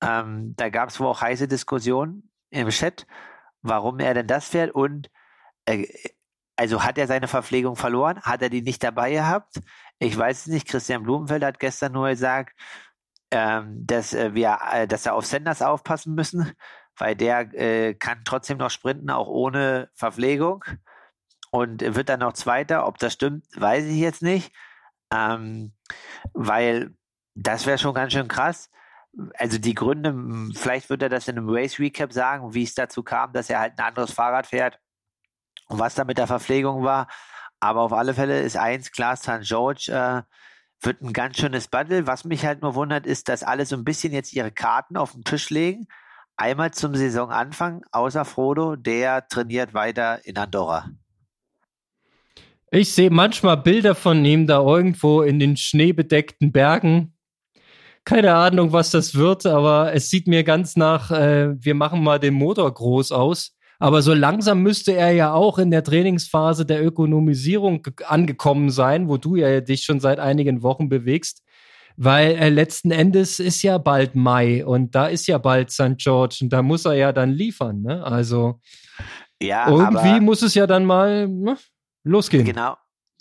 Ähm, da gab es wohl auch heiße Diskussionen im Chat, warum er denn das fährt und äh, also hat er seine Verpflegung verloren? Hat er die nicht dabei gehabt? Ich weiß es nicht. Christian Blumenfeld hat gestern nur gesagt, ähm, dass äh, wir, äh, dass wir auf Senders aufpassen müssen, weil der äh, kann trotzdem noch sprinten, auch ohne Verpflegung und wird dann noch Zweiter. Ob das stimmt, weiß ich jetzt nicht, ähm, weil das wäre schon ganz schön krass also die Gründe, vielleicht wird er das in einem Race Recap sagen, wie es dazu kam, dass er halt ein anderes Fahrrad fährt und was da mit der Verpflegung war. Aber auf alle Fälle ist eins klar, St. George äh, wird ein ganz schönes Battle. Was mich halt nur wundert, ist, dass alle so ein bisschen jetzt ihre Karten auf den Tisch legen. Einmal zum Saisonanfang, außer Frodo, der trainiert weiter in Andorra. Ich sehe manchmal Bilder von ihm da irgendwo in den schneebedeckten Bergen keine Ahnung, was das wird, aber es sieht mir ganz nach, äh, wir machen mal den Motor groß aus. Aber so langsam müsste er ja auch in der Trainingsphase der Ökonomisierung angekommen sein, wo du ja dich schon seit einigen Wochen bewegst. Weil äh, letzten Endes ist ja bald Mai und da ist ja bald St. George und da muss er ja dann liefern. Ne? Also ja, irgendwie muss es ja dann mal ne, losgehen. Genau,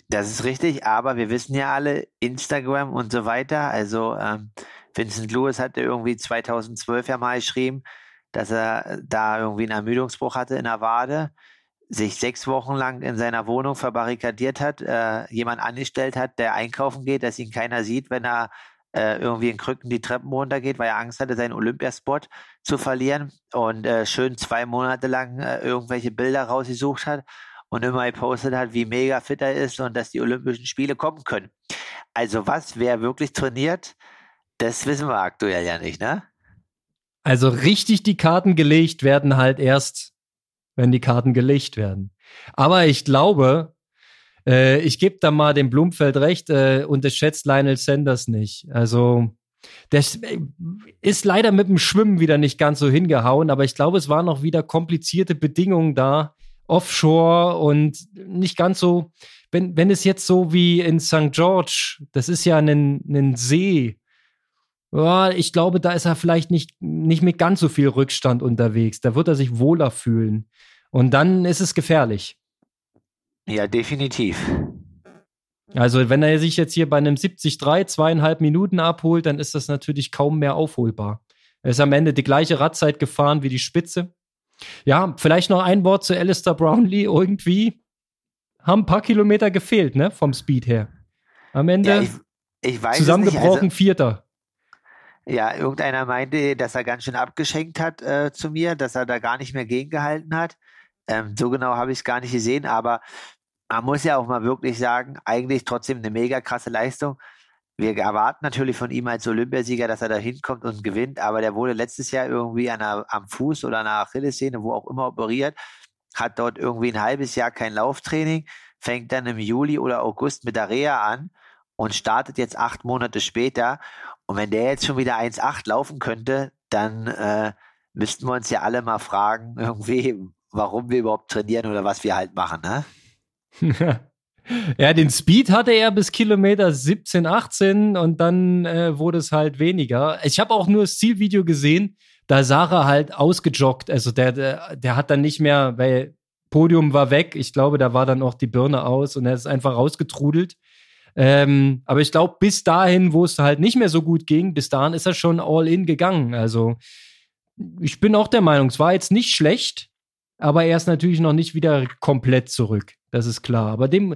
das ist richtig, aber wir wissen ja alle, Instagram und so weiter, also ähm, Vincent Lewis hatte irgendwie 2012 ja mal geschrieben, dass er da irgendwie einen Ermüdungsbruch hatte in der Wade, sich sechs Wochen lang in seiner Wohnung verbarrikadiert hat, äh, jemand angestellt hat, der einkaufen geht, dass ihn keiner sieht, wenn er äh, irgendwie in Krücken die Treppen runtergeht, weil er Angst hatte, seinen Olympiaspot zu verlieren und äh, schön zwei Monate lang äh, irgendwelche Bilder rausgesucht hat und immer gepostet hat, wie mega fit er ist und dass die Olympischen Spiele kommen können. Also was, wer wirklich trainiert, das wissen wir aktuell ja nicht, ne? Also richtig die Karten gelegt werden halt erst, wenn die Karten gelegt werden. Aber ich glaube, äh, ich gebe da mal dem Blumfeld recht, äh, unterschätzt Lionel Sanders nicht. Also das äh, ist leider mit dem Schwimmen wieder nicht ganz so hingehauen, aber ich glaube, es waren noch wieder komplizierte Bedingungen da, offshore und nicht ganz so, wenn, wenn es jetzt so wie in St. George, das ist ja ein, ein See, ja, ich glaube, da ist er vielleicht nicht, nicht mit ganz so viel Rückstand unterwegs. Da wird er sich wohler fühlen. Und dann ist es gefährlich. Ja, definitiv. Also, wenn er sich jetzt hier bei einem 73 zweieinhalb Minuten abholt, dann ist das natürlich kaum mehr aufholbar. Er ist am Ende die gleiche Radzeit gefahren wie die Spitze. Ja, vielleicht noch ein Wort zu Alistair Brownlee. Irgendwie haben ein paar Kilometer gefehlt, ne, vom Speed her. Am Ende ja, ich, ich zusammengebrochen also, Vierter. Ja, irgendeiner meinte, dass er ganz schön abgeschenkt hat äh, zu mir, dass er da gar nicht mehr gegengehalten hat. Ähm, so genau habe ich es gar nicht gesehen, aber man muss ja auch mal wirklich sagen, eigentlich trotzdem eine mega krasse Leistung. Wir erwarten natürlich von ihm als Olympiasieger, dass er da hinkommt und gewinnt, aber der wurde letztes Jahr irgendwie einer, am Fuß oder an einer Achillessehne, wo auch immer operiert, hat dort irgendwie ein halbes Jahr kein Lauftraining, fängt dann im Juli oder August mit der Reha an und startet jetzt acht Monate später. Und wenn der jetzt schon wieder 1,8 laufen könnte, dann äh, müssten wir uns ja alle mal fragen, irgendwie, warum wir überhaupt trainieren oder was wir halt machen, ne? ja, den Speed hatte er bis Kilometer 17, 18 und dann äh, wurde es halt weniger. Ich habe auch nur das Zielvideo gesehen, da er halt ausgejoggt. Also der, der, der hat dann nicht mehr, weil Podium war weg. Ich glaube, da war dann auch die Birne aus und er ist einfach rausgetrudelt. Ähm, aber ich glaube, bis dahin, wo es halt nicht mehr so gut ging, bis dahin ist er schon all in gegangen. Also ich bin auch der Meinung, es war jetzt nicht schlecht, aber er ist natürlich noch nicht wieder komplett zurück. Das ist klar. Aber dem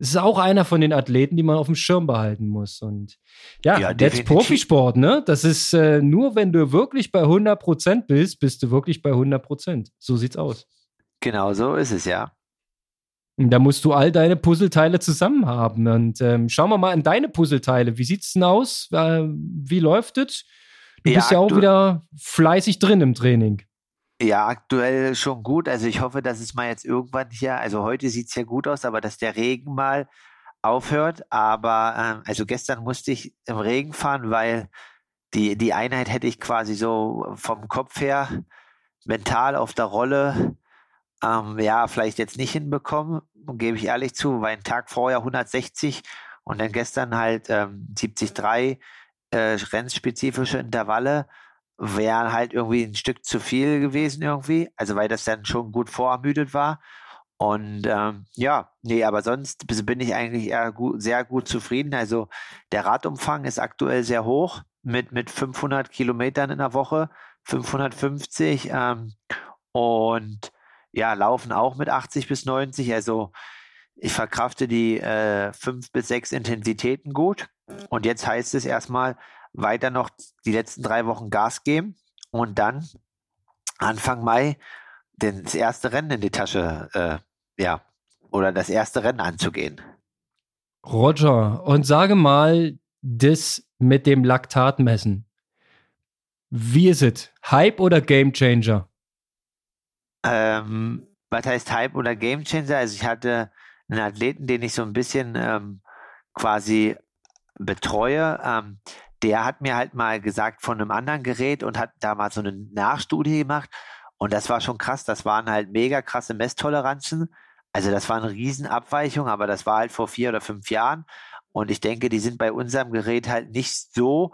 es ist auch einer von den Athleten, die man auf dem Schirm behalten muss. Und ja, ja jetzt Profisport, ne? Das ist äh, nur, wenn du wirklich bei 100 Prozent bist, bist du wirklich bei 100 Prozent. So sieht's aus. Genau so ist es, ja. Da musst du all deine Puzzleteile zusammen haben. Und ähm, schauen wir mal in deine Puzzleteile. Wie sieht's denn aus? Äh, wie läuft es? Du ja, bist ja auch wieder fleißig drin im Training. Ja, aktuell schon gut. Also ich hoffe, dass es mal jetzt irgendwann hier, also heute sieht es ja gut aus, aber dass der Regen mal aufhört. Aber ähm, also gestern musste ich im Regen fahren, weil die, die Einheit hätte ich quasi so vom Kopf her mental auf der Rolle ähm, ja, vielleicht jetzt nicht hinbekommen, gebe ich ehrlich zu, weil ein Tag vorher 160 und dann gestern halt ähm, 73 äh, rennspezifische Intervalle wären halt irgendwie ein Stück zu viel gewesen irgendwie, also weil das dann schon gut vorermüdet war. Und ähm, ja, nee, aber sonst bin ich eigentlich eher gut, sehr gut zufrieden. Also der Radumfang ist aktuell sehr hoch mit, mit 500 Kilometern in der Woche, 550 ähm, und ja, laufen auch mit 80 bis 90. Also ich verkrafte die äh, fünf bis sechs Intensitäten gut. Und jetzt heißt es erstmal weiter noch die letzten drei Wochen Gas geben und dann Anfang Mai das erste Rennen in die Tasche, äh, ja, oder das erste Rennen anzugehen. Roger, und sage mal, das mit dem Laktatmessen. Wie ist es? Hype oder Game Changer? Ähm, was heißt Hype oder Game Changer? Also ich hatte einen Athleten, den ich so ein bisschen ähm, quasi betreue, ähm, der hat mir halt mal gesagt von einem anderen Gerät und hat da mal so eine Nachstudie gemacht. Und das war schon krass. Das waren halt mega krasse Messtoleranzen. Also das war eine Riesenabweichung, aber das war halt vor vier oder fünf Jahren. Und ich denke, die sind bei unserem Gerät halt nicht so.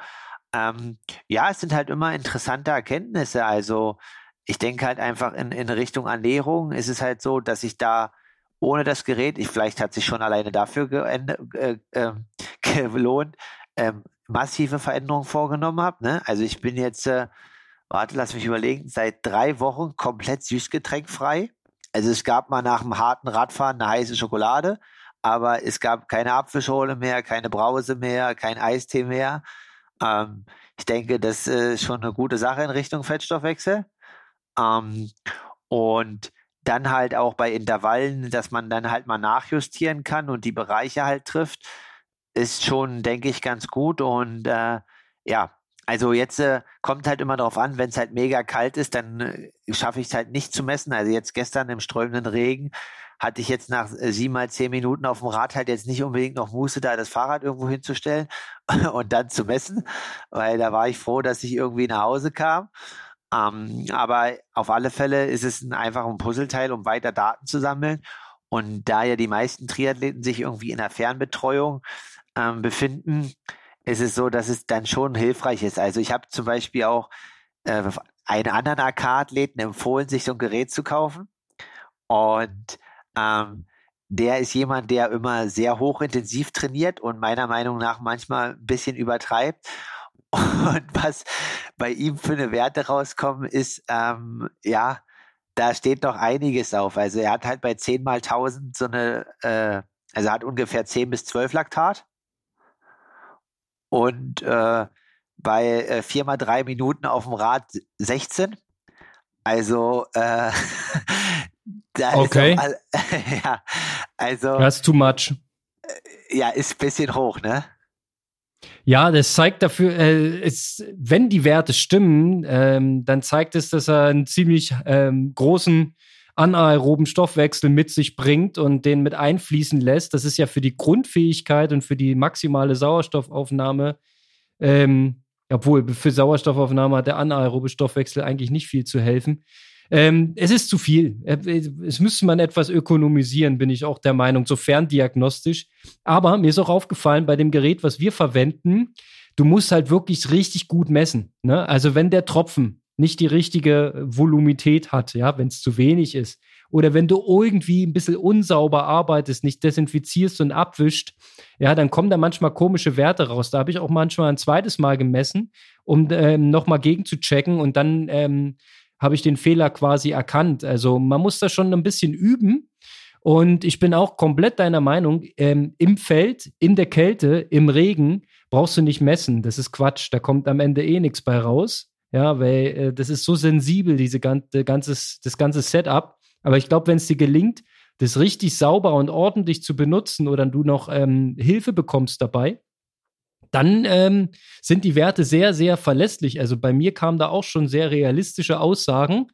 Ähm, ja, es sind halt immer interessante Erkenntnisse. Also ich denke halt einfach in, in Richtung Ernährung ist es halt so, dass ich da ohne das Gerät, ich, vielleicht hat sich schon alleine dafür geänd, äh, äh, gelohnt, ähm, massive Veränderungen vorgenommen habe. Ne? Also ich bin jetzt, äh, warte, lass mich überlegen, seit drei Wochen komplett süßgetränkfrei. Also es gab mal nach einem harten Radfahren eine heiße Schokolade, aber es gab keine Apfelschorle mehr, keine Brause mehr, kein Eistee mehr. Ähm, ich denke, das ist schon eine gute Sache in Richtung Fettstoffwechsel. Ähm, und dann halt auch bei Intervallen, dass man dann halt mal nachjustieren kann und die Bereiche halt trifft, ist schon, denke ich, ganz gut. Und äh, ja, also jetzt äh, kommt halt immer darauf an, wenn es halt mega kalt ist, dann äh, schaffe ich es halt nicht zu messen. Also jetzt gestern im strömenden Regen hatte ich jetzt nach äh, sieben mal zehn Minuten auf dem Rad halt jetzt nicht unbedingt noch Muße, da das Fahrrad irgendwo hinzustellen und dann zu messen, weil da war ich froh, dass ich irgendwie nach Hause kam. Ähm, aber auf alle Fälle ist es ein einfacher Puzzleteil, um weiter Daten zu sammeln. Und da ja die meisten Triathleten sich irgendwie in der Fernbetreuung ähm, befinden, ist es so, dass es dann schon hilfreich ist. Also ich habe zum Beispiel auch äh, einen anderen AK-Athleten empfohlen, sich so ein Gerät zu kaufen. Und ähm, der ist jemand, der immer sehr hochintensiv trainiert und meiner Meinung nach manchmal ein bisschen übertreibt. Und was bei ihm für eine Werte rauskommen, ist, ähm, ja, da steht noch einiges auf. Also er hat halt bei 10 mal 1000 so eine, äh, also hat ungefähr 10 bis 12 Laktat. Und äh, bei äh, 4 mal 3 Minuten auf dem Rad 16. Also äh, da okay. Auch, ja, also that's too much. Ja, ist ein bisschen hoch, ne? Ja, das zeigt dafür, äh, es, wenn die Werte stimmen, ähm, dann zeigt es, dass er einen ziemlich ähm, großen anaeroben Stoffwechsel mit sich bringt und den mit einfließen lässt. Das ist ja für die Grundfähigkeit und für die maximale Sauerstoffaufnahme, ähm, obwohl für Sauerstoffaufnahme hat der anaerobe Stoffwechsel eigentlich nicht viel zu helfen. Ähm, es ist zu viel. Äh, es müsste man etwas ökonomisieren, bin ich auch der Meinung, sofern diagnostisch. Aber mir ist auch aufgefallen, bei dem Gerät, was wir verwenden, du musst halt wirklich richtig gut messen. Ne? Also wenn der Tropfen nicht die richtige Volumität hat, ja, wenn es zu wenig ist, oder wenn du irgendwie ein bisschen unsauber arbeitest, nicht desinfizierst und abwischt, ja, dann kommen da manchmal komische Werte raus. Da habe ich auch manchmal ein zweites Mal gemessen, um ähm, nochmal gegen zu checken und dann ähm, habe ich den Fehler quasi erkannt. Also man muss da schon ein bisschen üben. Und ich bin auch komplett deiner Meinung, ähm, im Feld, in der Kälte, im Regen brauchst du nicht messen. Das ist Quatsch. Da kommt am Ende eh nichts bei raus. Ja, weil äh, das ist so sensibel, diese ganze, ganzes, das ganze Setup. Aber ich glaube, wenn es dir gelingt, das richtig sauber und ordentlich zu benutzen oder du noch ähm, Hilfe bekommst dabei, dann ähm, sind die Werte sehr, sehr verlässlich. Also bei mir kamen da auch schon sehr realistische Aussagen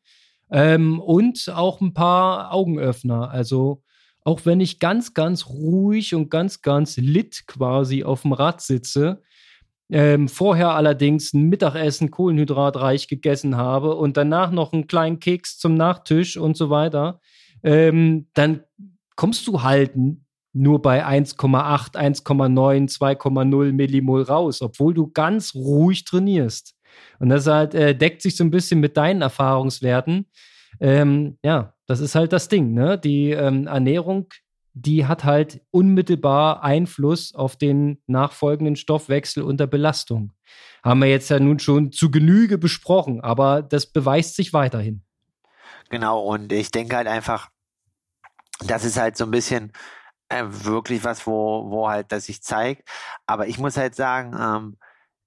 ähm, und auch ein paar Augenöffner. Also auch wenn ich ganz, ganz ruhig und ganz, ganz lit quasi auf dem Rad sitze, ähm, vorher allerdings ein Mittagessen kohlenhydratreich gegessen habe und danach noch einen kleinen Keks zum Nachtisch und so weiter, ähm, dann kommst du halt nur bei 1,8, 1,9, 2,0 Millimol raus, obwohl du ganz ruhig trainierst. Und das halt äh, deckt sich so ein bisschen mit deinen Erfahrungswerten. Ähm, ja, das ist halt das Ding. Ne? Die ähm, Ernährung, die hat halt unmittelbar Einfluss auf den nachfolgenden Stoffwechsel unter Belastung. Haben wir jetzt ja nun schon zu Genüge besprochen, aber das beweist sich weiterhin. Genau, und ich denke halt einfach, das ist halt so ein bisschen äh, wirklich was, wo, wo halt das sich zeigt. Aber ich muss halt sagen, ähm,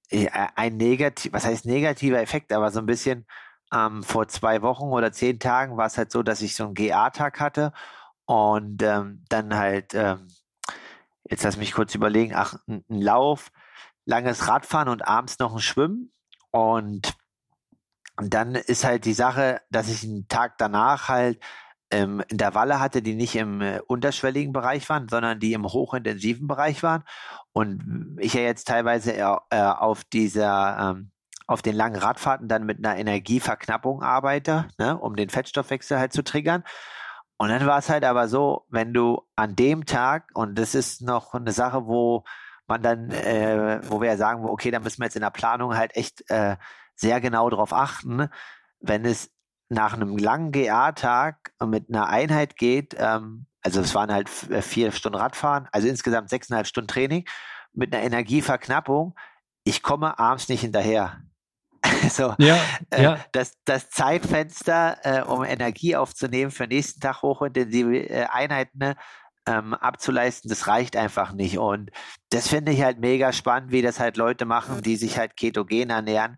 äh, ein negativ, was heißt negativer Effekt, aber so ein bisschen ähm, vor zwei Wochen oder zehn Tagen war es halt so, dass ich so einen GA-Tag hatte und ähm, dann halt, ähm, jetzt lass mich kurz überlegen, ach, ein, ein Lauf, langes Radfahren und abends noch ein Schwimmen und und dann ist halt die Sache, dass ich einen Tag danach halt ähm, Intervalle hatte, die nicht im äh, unterschwelligen Bereich waren, sondern die im hochintensiven Bereich waren. Und ich ja jetzt teilweise äh, auf dieser, ähm, auf den langen Radfahrten dann mit einer Energieverknappung arbeite, ne, um den Fettstoffwechsel halt zu triggern. Und dann war es halt aber so, wenn du an dem Tag, und das ist noch eine Sache, wo man dann, äh, wo wir ja sagen, okay, da müssen wir jetzt in der Planung halt echt äh, sehr genau drauf achten, wenn es nach einem langen GA-Tag mit einer Einheit geht, ähm, also es waren halt äh, vier Stunden Radfahren, also insgesamt sechseinhalb Stunden Training mit einer Energieverknappung, ich komme abends nicht hinterher. Also ja, äh, ja. Das, das Zeitfenster, äh, um Energie aufzunehmen für den nächsten Tag hochintensive äh, Einheiten ne, ähm, abzuleisten, das reicht einfach nicht. Und das finde ich halt mega spannend, wie das halt Leute machen, die sich halt ketogen ernähren,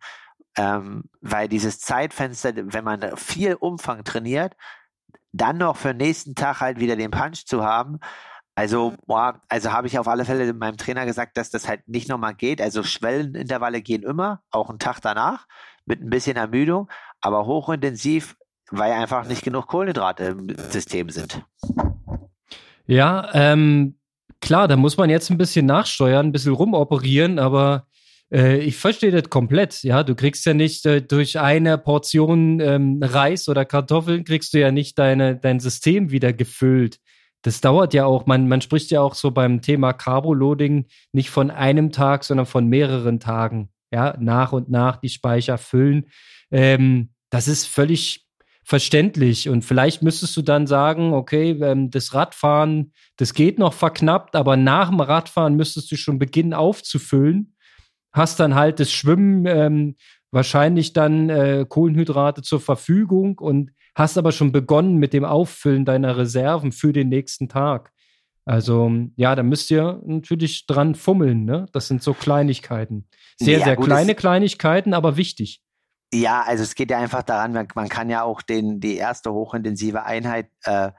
ähm, weil dieses Zeitfenster, wenn man viel Umfang trainiert, dann noch für den nächsten Tag halt wieder den Punch zu haben, also, boah, also habe ich auf alle Fälle meinem Trainer gesagt, dass das halt nicht nochmal geht. Also Schwellenintervalle gehen immer, auch einen Tag danach, mit ein bisschen Ermüdung, aber hochintensiv, weil einfach nicht genug Kohlenhydrate im System sind. Ja, ähm, klar, da muss man jetzt ein bisschen nachsteuern, ein bisschen rumoperieren, aber äh, ich verstehe das komplett. Ja, du kriegst ja nicht äh, durch eine Portion ähm, Reis oder Kartoffeln kriegst du ja nicht deine, dein System wieder gefüllt das dauert ja auch, man, man spricht ja auch so beim Thema Carboloading nicht von einem Tag, sondern von mehreren Tagen. Ja, nach und nach die Speicher füllen. Ähm, das ist völlig verständlich. Und vielleicht müsstest du dann sagen, okay, ähm, das Radfahren, das geht noch verknappt, aber nach dem Radfahren müsstest du schon beginnen aufzufüllen. Hast dann halt das Schwimmen, ähm, wahrscheinlich dann äh, Kohlenhydrate zur Verfügung und hast aber schon begonnen mit dem Auffüllen deiner Reserven für den nächsten Tag. Also ja, da müsst ihr natürlich dran fummeln, ne? Das sind so Kleinigkeiten. Sehr, ja, sehr gut, kleine Kleinigkeiten, aber wichtig. Ja, also es geht ja einfach daran, man, man kann ja auch den, die erste hochintensive Einheit äh,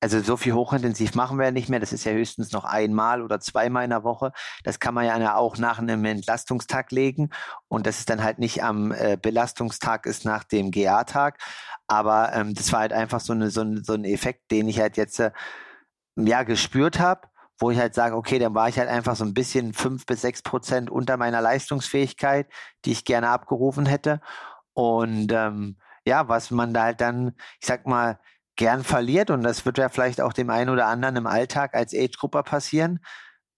also so viel hochintensiv machen wir ja nicht mehr. Das ist ja höchstens noch einmal oder zweimal in der Woche. Das kann man ja auch nach einem Entlastungstag legen. Und das ist dann halt nicht am äh, Belastungstag ist nach dem GA-Tag. Aber ähm, das war halt einfach so, eine, so, ein, so ein Effekt, den ich halt jetzt äh, ja gespürt habe wo ich halt sage, okay, dann war ich halt einfach so ein bisschen fünf bis sechs Prozent unter meiner Leistungsfähigkeit, die ich gerne abgerufen hätte. Und ähm, ja, was man da halt dann, ich sag mal, gern verliert und das wird ja vielleicht auch dem einen oder anderen im Alltag als Age-Grupper passieren,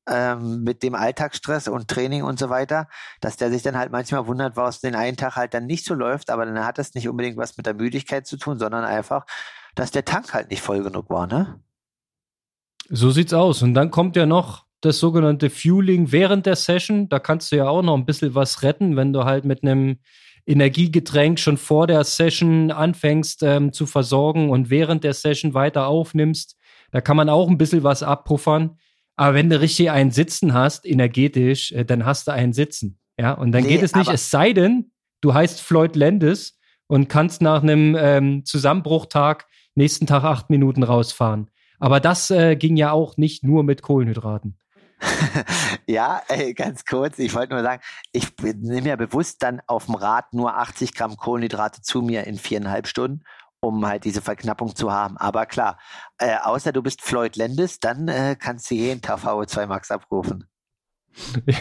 ähm, mit dem Alltagsstress und Training und so weiter, dass der sich dann halt manchmal wundert, was den einen Tag halt dann nicht so läuft, aber dann hat das nicht unbedingt was mit der Müdigkeit zu tun, sondern einfach, dass der Tank halt nicht voll genug war, ne? So sieht's aus. Und dann kommt ja noch das sogenannte Fueling während der Session. Da kannst du ja auch noch ein bisschen was retten, wenn du halt mit einem Energiegetränk schon vor der Session anfängst ähm, zu versorgen und während der Session weiter aufnimmst. Da kann man auch ein bisschen was abpuffern. Aber wenn du richtig einen Sitzen hast, energetisch, äh, dann hast du einen Sitzen. Ja, und dann nee, geht es nicht, es sei denn, du heißt Floyd Landis und kannst nach einem ähm, Zusammenbruchtag nächsten Tag acht Minuten rausfahren. Aber das äh, ging ja auch nicht nur mit Kohlenhydraten. ja, ey, ganz kurz. Ich wollte nur sagen, ich nehme ja bewusst dann auf dem Rad nur 80 Gramm Kohlenhydrate zu mir in viereinhalb Stunden, um halt diese Verknappung zu haben. Aber klar, äh, außer du bist Floyd Landis, dann äh, kannst du jeden Tag VO2 Max abrufen.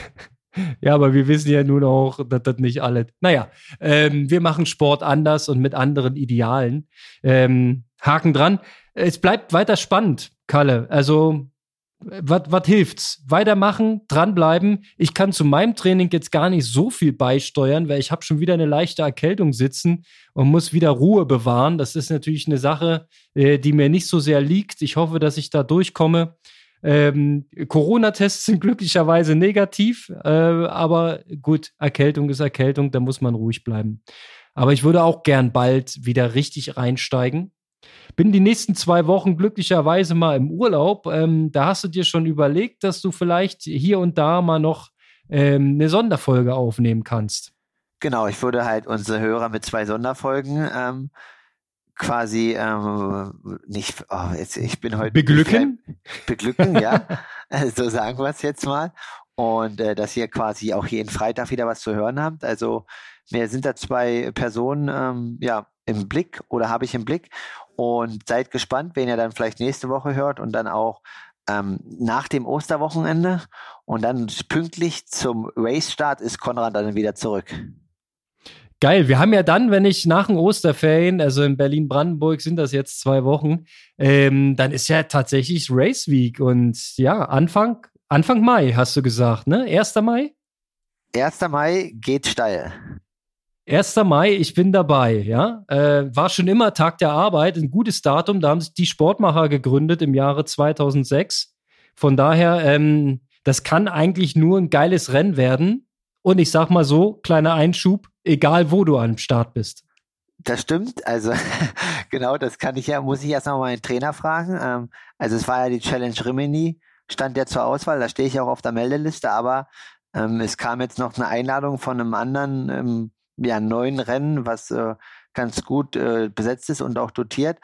Ja, aber wir wissen ja nun auch, dass das nicht alle. Naja, ähm, wir machen Sport anders und mit anderen Idealen. Ähm, Haken dran. Es bleibt weiter spannend, Kalle. Also was hilft's? Weitermachen, dranbleiben. Ich kann zu meinem Training jetzt gar nicht so viel beisteuern, weil ich habe schon wieder eine leichte Erkältung sitzen und muss wieder Ruhe bewahren. Das ist natürlich eine Sache, äh, die mir nicht so sehr liegt. Ich hoffe, dass ich da durchkomme. Ähm, Corona-Tests sind glücklicherweise negativ, äh, aber gut, Erkältung ist Erkältung, da muss man ruhig bleiben. Aber ich würde auch gern bald wieder richtig reinsteigen. Bin die nächsten zwei Wochen glücklicherweise mal im Urlaub. Ähm, da hast du dir schon überlegt, dass du vielleicht hier und da mal noch ähm, eine Sonderfolge aufnehmen kannst. Genau, ich würde halt unsere Hörer mit zwei Sonderfolgen ähm, quasi ähm, nicht, oh, jetzt, ich bin heute beglücken, beglücken, ja, so sagen wir es jetzt mal. Und äh, dass ihr quasi auch jeden Freitag wieder was zu hören habt. Also mir sind da zwei Personen, ähm, ja, im Blick oder habe ich im Blick. Und seid gespannt, wen ihr dann vielleicht nächste Woche hört und dann auch ähm, nach dem Osterwochenende. Und dann pünktlich zum Race-Start ist Konrad dann wieder zurück. Geil, wir haben ja dann, wenn ich nach den Osterferien, also in Berlin-Brandenburg sind das jetzt zwei Wochen, ähm, dann ist ja tatsächlich Race Week und ja, Anfang, Anfang Mai hast du gesagt, ne? 1. Mai? 1. Mai geht steil. 1. Mai, ich bin dabei, ja. Äh, war schon immer Tag der Arbeit, ein gutes Datum. Da haben sich die Sportmacher gegründet im Jahre 2006. Von daher, ähm, das kann eigentlich nur ein geiles Rennen werden. Und ich sag mal so, kleiner Einschub, egal wo du am Start bist. Das stimmt. Also genau, das kann ich ja, muss ich erst mal meinen Trainer fragen. Ähm, also es war ja die Challenge Rimini, stand ja zur Auswahl, da stehe ich auch auf der Meldeliste, aber ähm, es kam jetzt noch eine Einladung von einem anderen ähm, ja, neuen Rennen, was äh, ganz gut äh, besetzt ist und auch dotiert.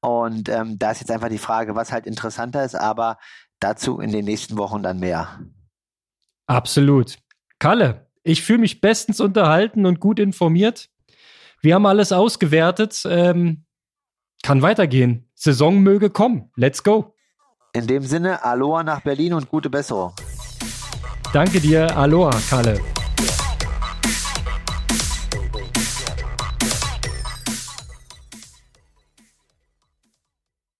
Und ähm, da ist jetzt einfach die Frage, was halt interessanter ist, aber dazu in den nächsten Wochen dann mehr. Absolut. Kalle, ich fühle mich bestens unterhalten und gut informiert. Wir haben alles ausgewertet. Ähm, kann weitergehen. Saison möge kommen. Let's go. In dem Sinne, Aloha nach Berlin und gute Besserung. Danke dir. Aloha, Kalle.